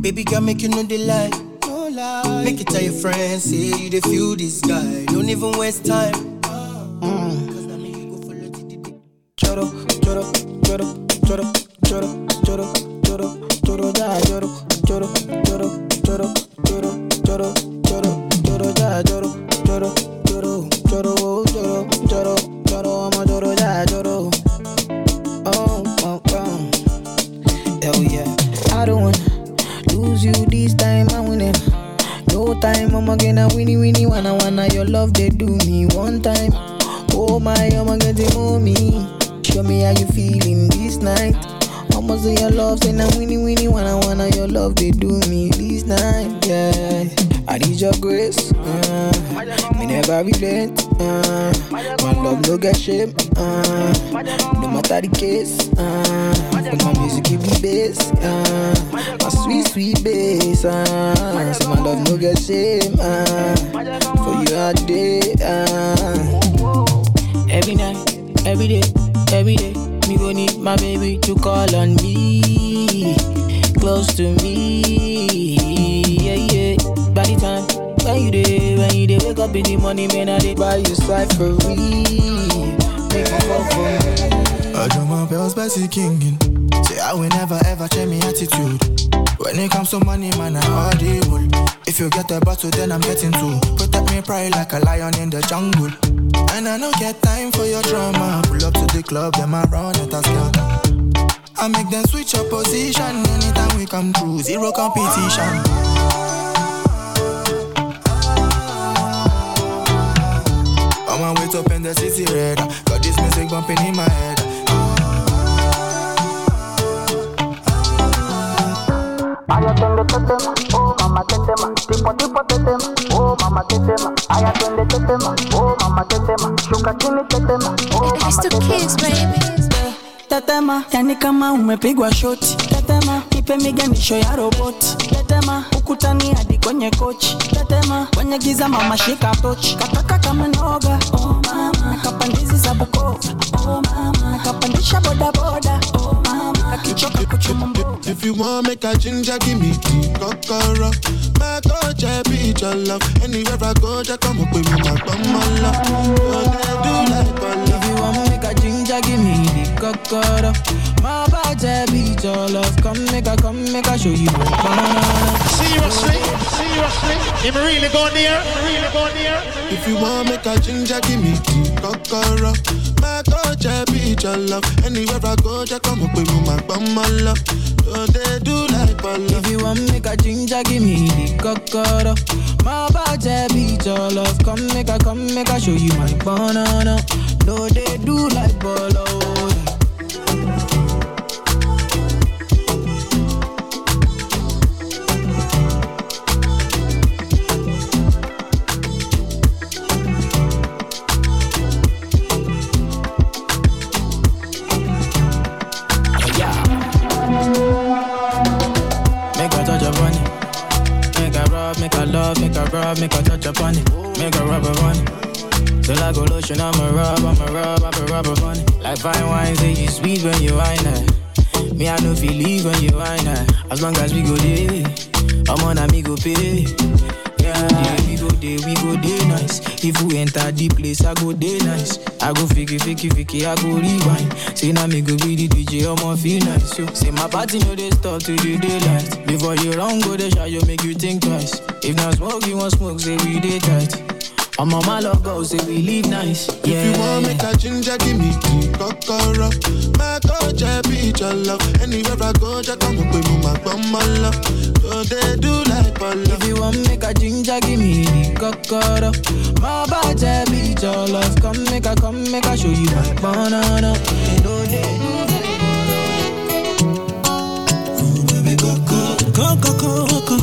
Baby girl, make you know the light. No lie. Make it tell your friends, say you the feel this guy. Don't even waste time. Mm. Choro, choro, choro, choro, choro, choro, choro, choro, ya, choro, choro, choro, choro, choro, choro, choro, choro, choro, choro, choro, choro, choro, choro, choro, I'm a choro, ya. Oh, oh, oh. Hell yeah. I don't wanna lose you this time, I'm winning. No time, I'ma get a winnie winnie wanna wanna your love they do me one time. Oh my, I'ma get it me. Show me how you feeling this night. I'ma say your love, say now winnie winnie wanna wanna your love they do me this night. Yeah, I need your grace. Uh, me never relent. Uh, my love no get shame. Uh, no matter the case. Uh, my music give me bass. Uh, my sweet sweet bass. Uh, my love no get shame. Uh, for you all day. Uh. Every night, every day, every day, me go need my baby to call on me, close to me, yeah yeah. By the time when you day, when you day, wake up in the morning, man, I dey buy you side for real, make you fall for me. I do my bells, Bessie Kingin. Say I will never ever change my attitude. When it comes to money, man, I audible. If you get a bottle, then I'm getting two. Protect me pride like a lion in the jungle. And I don't get time for your drama. Pull up to the club, them I run it as. I make them switch up position anytime we come through. Zero competition. I'm on my way to in the city red. Got this music bumping in my head. Twende tetema, oh mama tetema, tipo tipo tetema, oh mama tetema. Aya twende tetema, oh mama tetema, shuka chini tetema, oh mama tetema. Tetema, yani kama umepigwa shoti. Tetema, ipe miganisho ya roboti. Tetema, ukutani hadi kwenye kochi. Tetema, kwenye giza mama shika tochi. Kataka kama noga, oh mama. Kapandizi za Bukoba, oh mama. Kapandisha boda If you want make a ginger, give me tea, kokoro. My coach, I be your love. Anywhere I go, just come up with me, my bum, my love. They do like my love. If you want make a ginger, give me the kokoro. My body be your love. Come make a, come make a show you my banana. Seriously, seriously, him really go there, really go there. If you want make a ginger, give me tea, kọ́kọ́rọ́ má tó jẹ̀bi ìjọlọ anywhere I go jẹ́ come up with my máa gbọ́n mọ́ they do like bọ́lọ̀. If you wan make a ginger give me the kọ́kọ́rọ́. Má bá jẹ̀bi ìjọlọ come make I come make I show you my banana. do they do like bọ́lọ̀. Rub, make a touch upon it. Make a rub upon it. So like a lotion, I'm a rub, I'm a rub, I'm a rub upon it. Like fine wine, say you sweet when you wine it. Me, I know feel leave when you wine it. As long as we go there, I'm on a me go pay. Yeah, yeah, there, we go there nice. If we enter the place, I go there nice. I go fiki, fiki, fiki, I go rewind. Say now me go be the DJ, I'ma feel nice. So say my party no they stop till the daylight. Before you run, go the shot, you make you think twice. If not smoke, you want smoke, say we day tight. I'm on my love go, say we live nice. Yeah. If you want make a ginger, give me tea, kokoro. My coach, I be your love. Anywhere I go, just come up with me, my bum, my love. Oh, they do like my. If you want make a ginger, give me the kokoro. My body be your love. Come make a, come make a show you my banana. No, they Coco, coco, coco,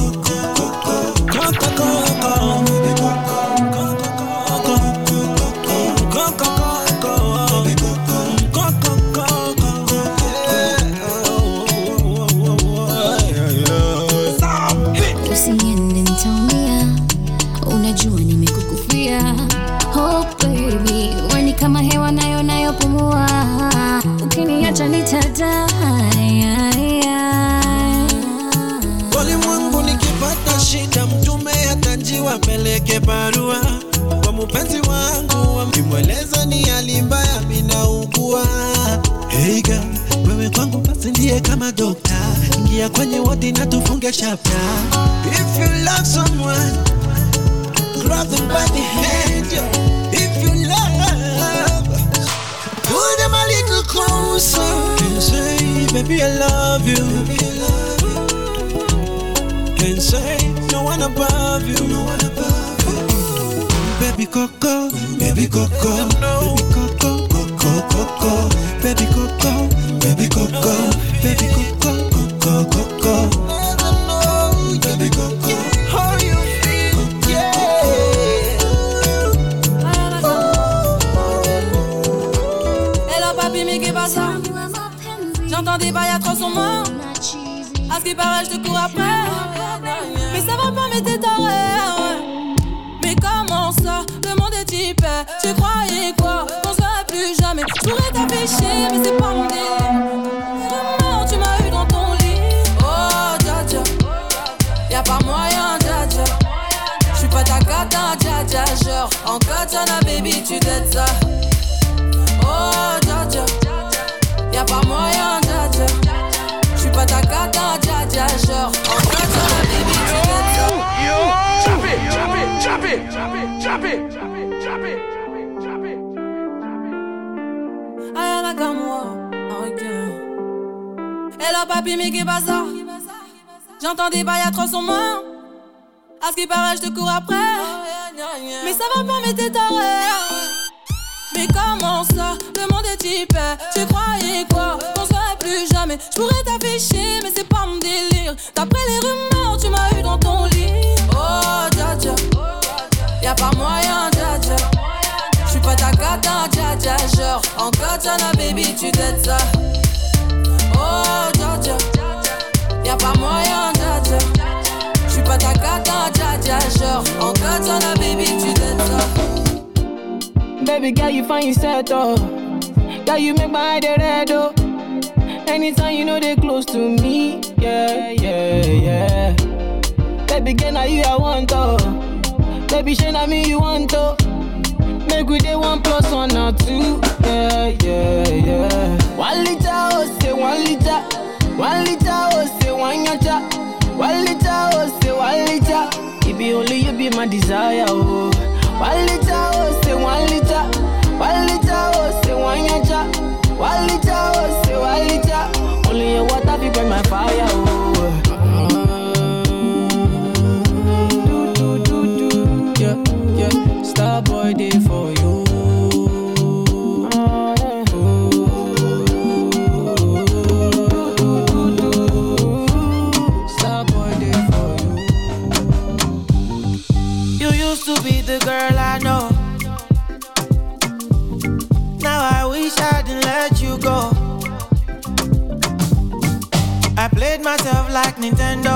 nitadaya. Walimwengu nikipata shida mtume atajiwa peleke barua. Kwa mpenzi wangu wakimweleza ni alimbaya minaugua heiga wewe kwangu basi ndiye kama dokta ingia kwenye wodi na tufunge chapta if you love someone grab them by the hand closer. And say baby I love you. And say no one above you. No one above you baby coco. Baby coco baby coco. Coco coco. Baby coco. Baby coco. Baby coco. Coco coco des bails à 300 morts. À ce qui paraît, je te cours après. Mais ça va pas, mais t'es taré. Mais comment ça Le monde est type. Tu croyais quoi? Qu'on serait plus jamais. Je pourrais t'afficher, mais c'est pas mon délire. Vraiment, tu m'as eu dans ton lit? Oh, dja dja. Y'a pas moyen, dja dja. J'suis pas ta cata, dja dja. Genre, en katana, baby, tu t'aides ça. J'entends des bails à 300 morts. À ce qui paraît, je te cours après. Mais ça va pas, mais t'es taré. Mais comment ça? Le monde est type. Tu croyais quoi? Qu'on serait plus jamais. Je pourrais t'afficher, mais c'est pas mon délire. D'après les rumeurs, tu m'as eu dans ton lit. Oh, dja dja. Y'a pas moyen, dja dja. J'suis pas ta cata, dja dja. Genre, en katana, baby, tu t'aides ça. Oh, baby. Baby girl, you find yourself oh. Girl, you make my head red oh. Anytime you know they close to me, yeah, yeah, yeah. Baby girl, now you I want oh. Baby, shey na me you want oh. Make we day one plus one or two, yeah, yeah, yeah. One liter oh say one liter, one liter oh say one yacha, one liter oh say one liter. It be only you be my desire oh. One liter oh say one liter, one liter oh say one yacha, one liter oh say one liter. Only your water be burn my fire oh. Do do do do, yeah yeah. Star boy day for you. Girl I know. Now I wish I didn't let you go. I played myself like Nintendo.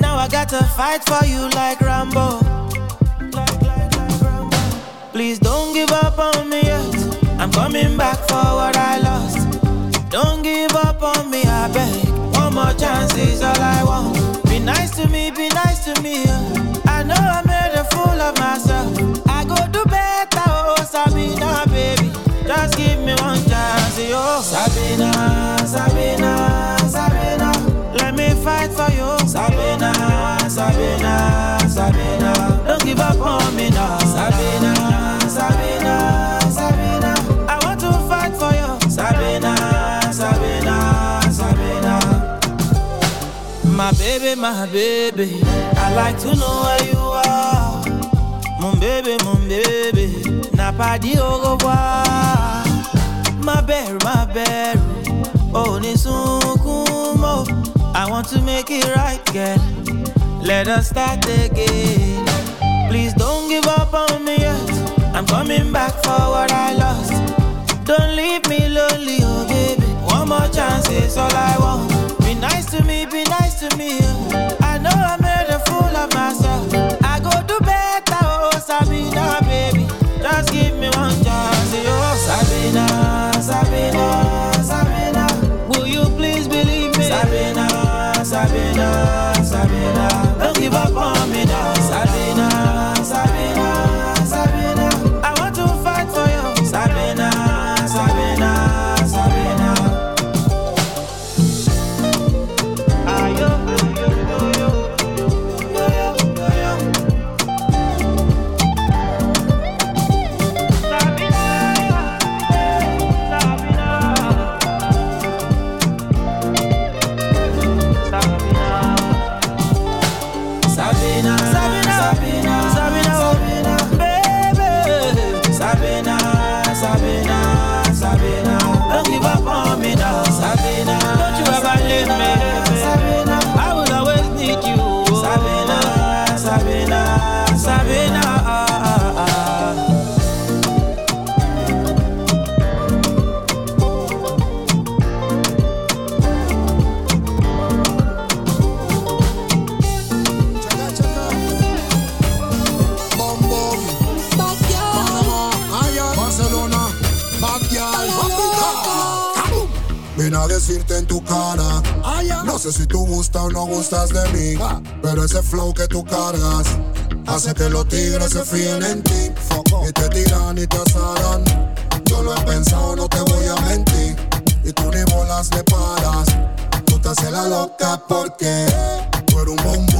Now I got to fight for you like Rambo. Please don't give up on me yet. I'm coming back for what I lost. Don't give up on me, I beg. One more chance is all I want. Be nice to me, be nice to me. uh. Know I made a fool of myself. I go do better, oh Sabina, baby. Just give me one chance, yo. Sabina, Sabina, Sabina. Let me fight for you. Sabina, Sabina, Sabina. Don't give up on me now. My baby, my baby. I like to know where you are. Mon baby, mon baby. N'a pas au revoir. My bear, my bear. Oh, ni sukumo. I want to make it right, girl. Let us start again. Please don't give up on me yet. I'm coming back for what I lost. Don't leave me lonely, oh baby. One more chance is all I want. Be nice to me, be me. Mí. Pero ese flow que tú cargas hace que los tigres se fíen en ti. Y te tiran y te asaran. Yo lo he pensado, no te voy a mentir. Y tú ni bolas le paras. Tú te haces la loca porque tú eres un bombón,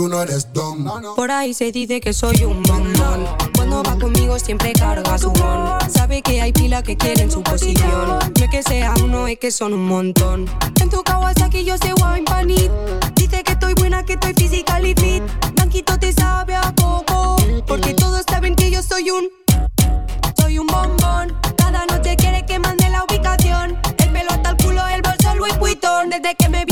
tú no eres dom. Por ahí se dice que soy un bombón. Cuando va conmigo siempre carga su bon. Sabe que hay pila que quieren su posición. No es que sea uno, es que son un montón. En tu Kawasaki yo sé wine panit. Dice que estoy buena, que estoy physically fit. Blanquito te sabe a poco. Porque todos saben que yo soy un. Soy un bombón. Cada noche quiere que mande la ubicación. El pelo hasta el culo, el bolso Louis Vuitton. Desde que me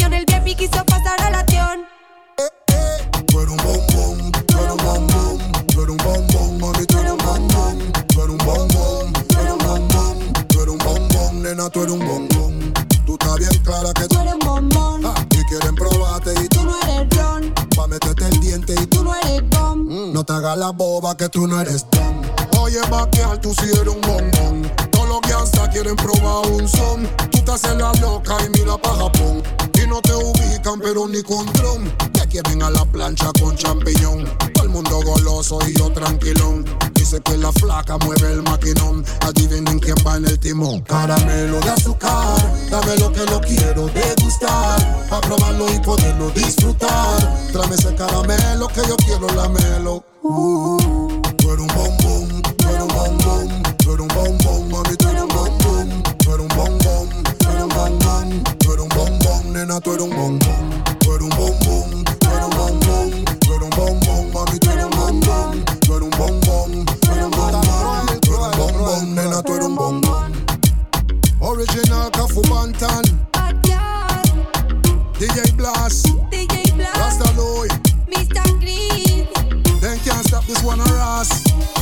hagas la boba que tú no eres don. Oye, vaquear, tú sí eres un bombón. Todos los gangsta quieren probar un son. Tú te haces la loca y mira pa' Japón. Y no te ubican, pero ni con dron. Te quieren a la plancha con champiñón. El mundo goloso y yo tranquilón. Dice que la flaca mueve el maquinón. Adivinen quién va en el timón. Caramelo de azúcar, dame lo que no quiero degustar. Pa' probarlo y poderlo disfrutar. Tráeme ese caramelo que yo quiero lamelo. Uh, tú eres un bombón, tú eres un bombón, tú eres un bombón, mami, tú eres un bombón, tú eres un bombón, tú eres un bombón, tú eres un bombón, nena, tú eres un class. DJ Blast. Rasta Mr. Green. Then can't stop this one or us.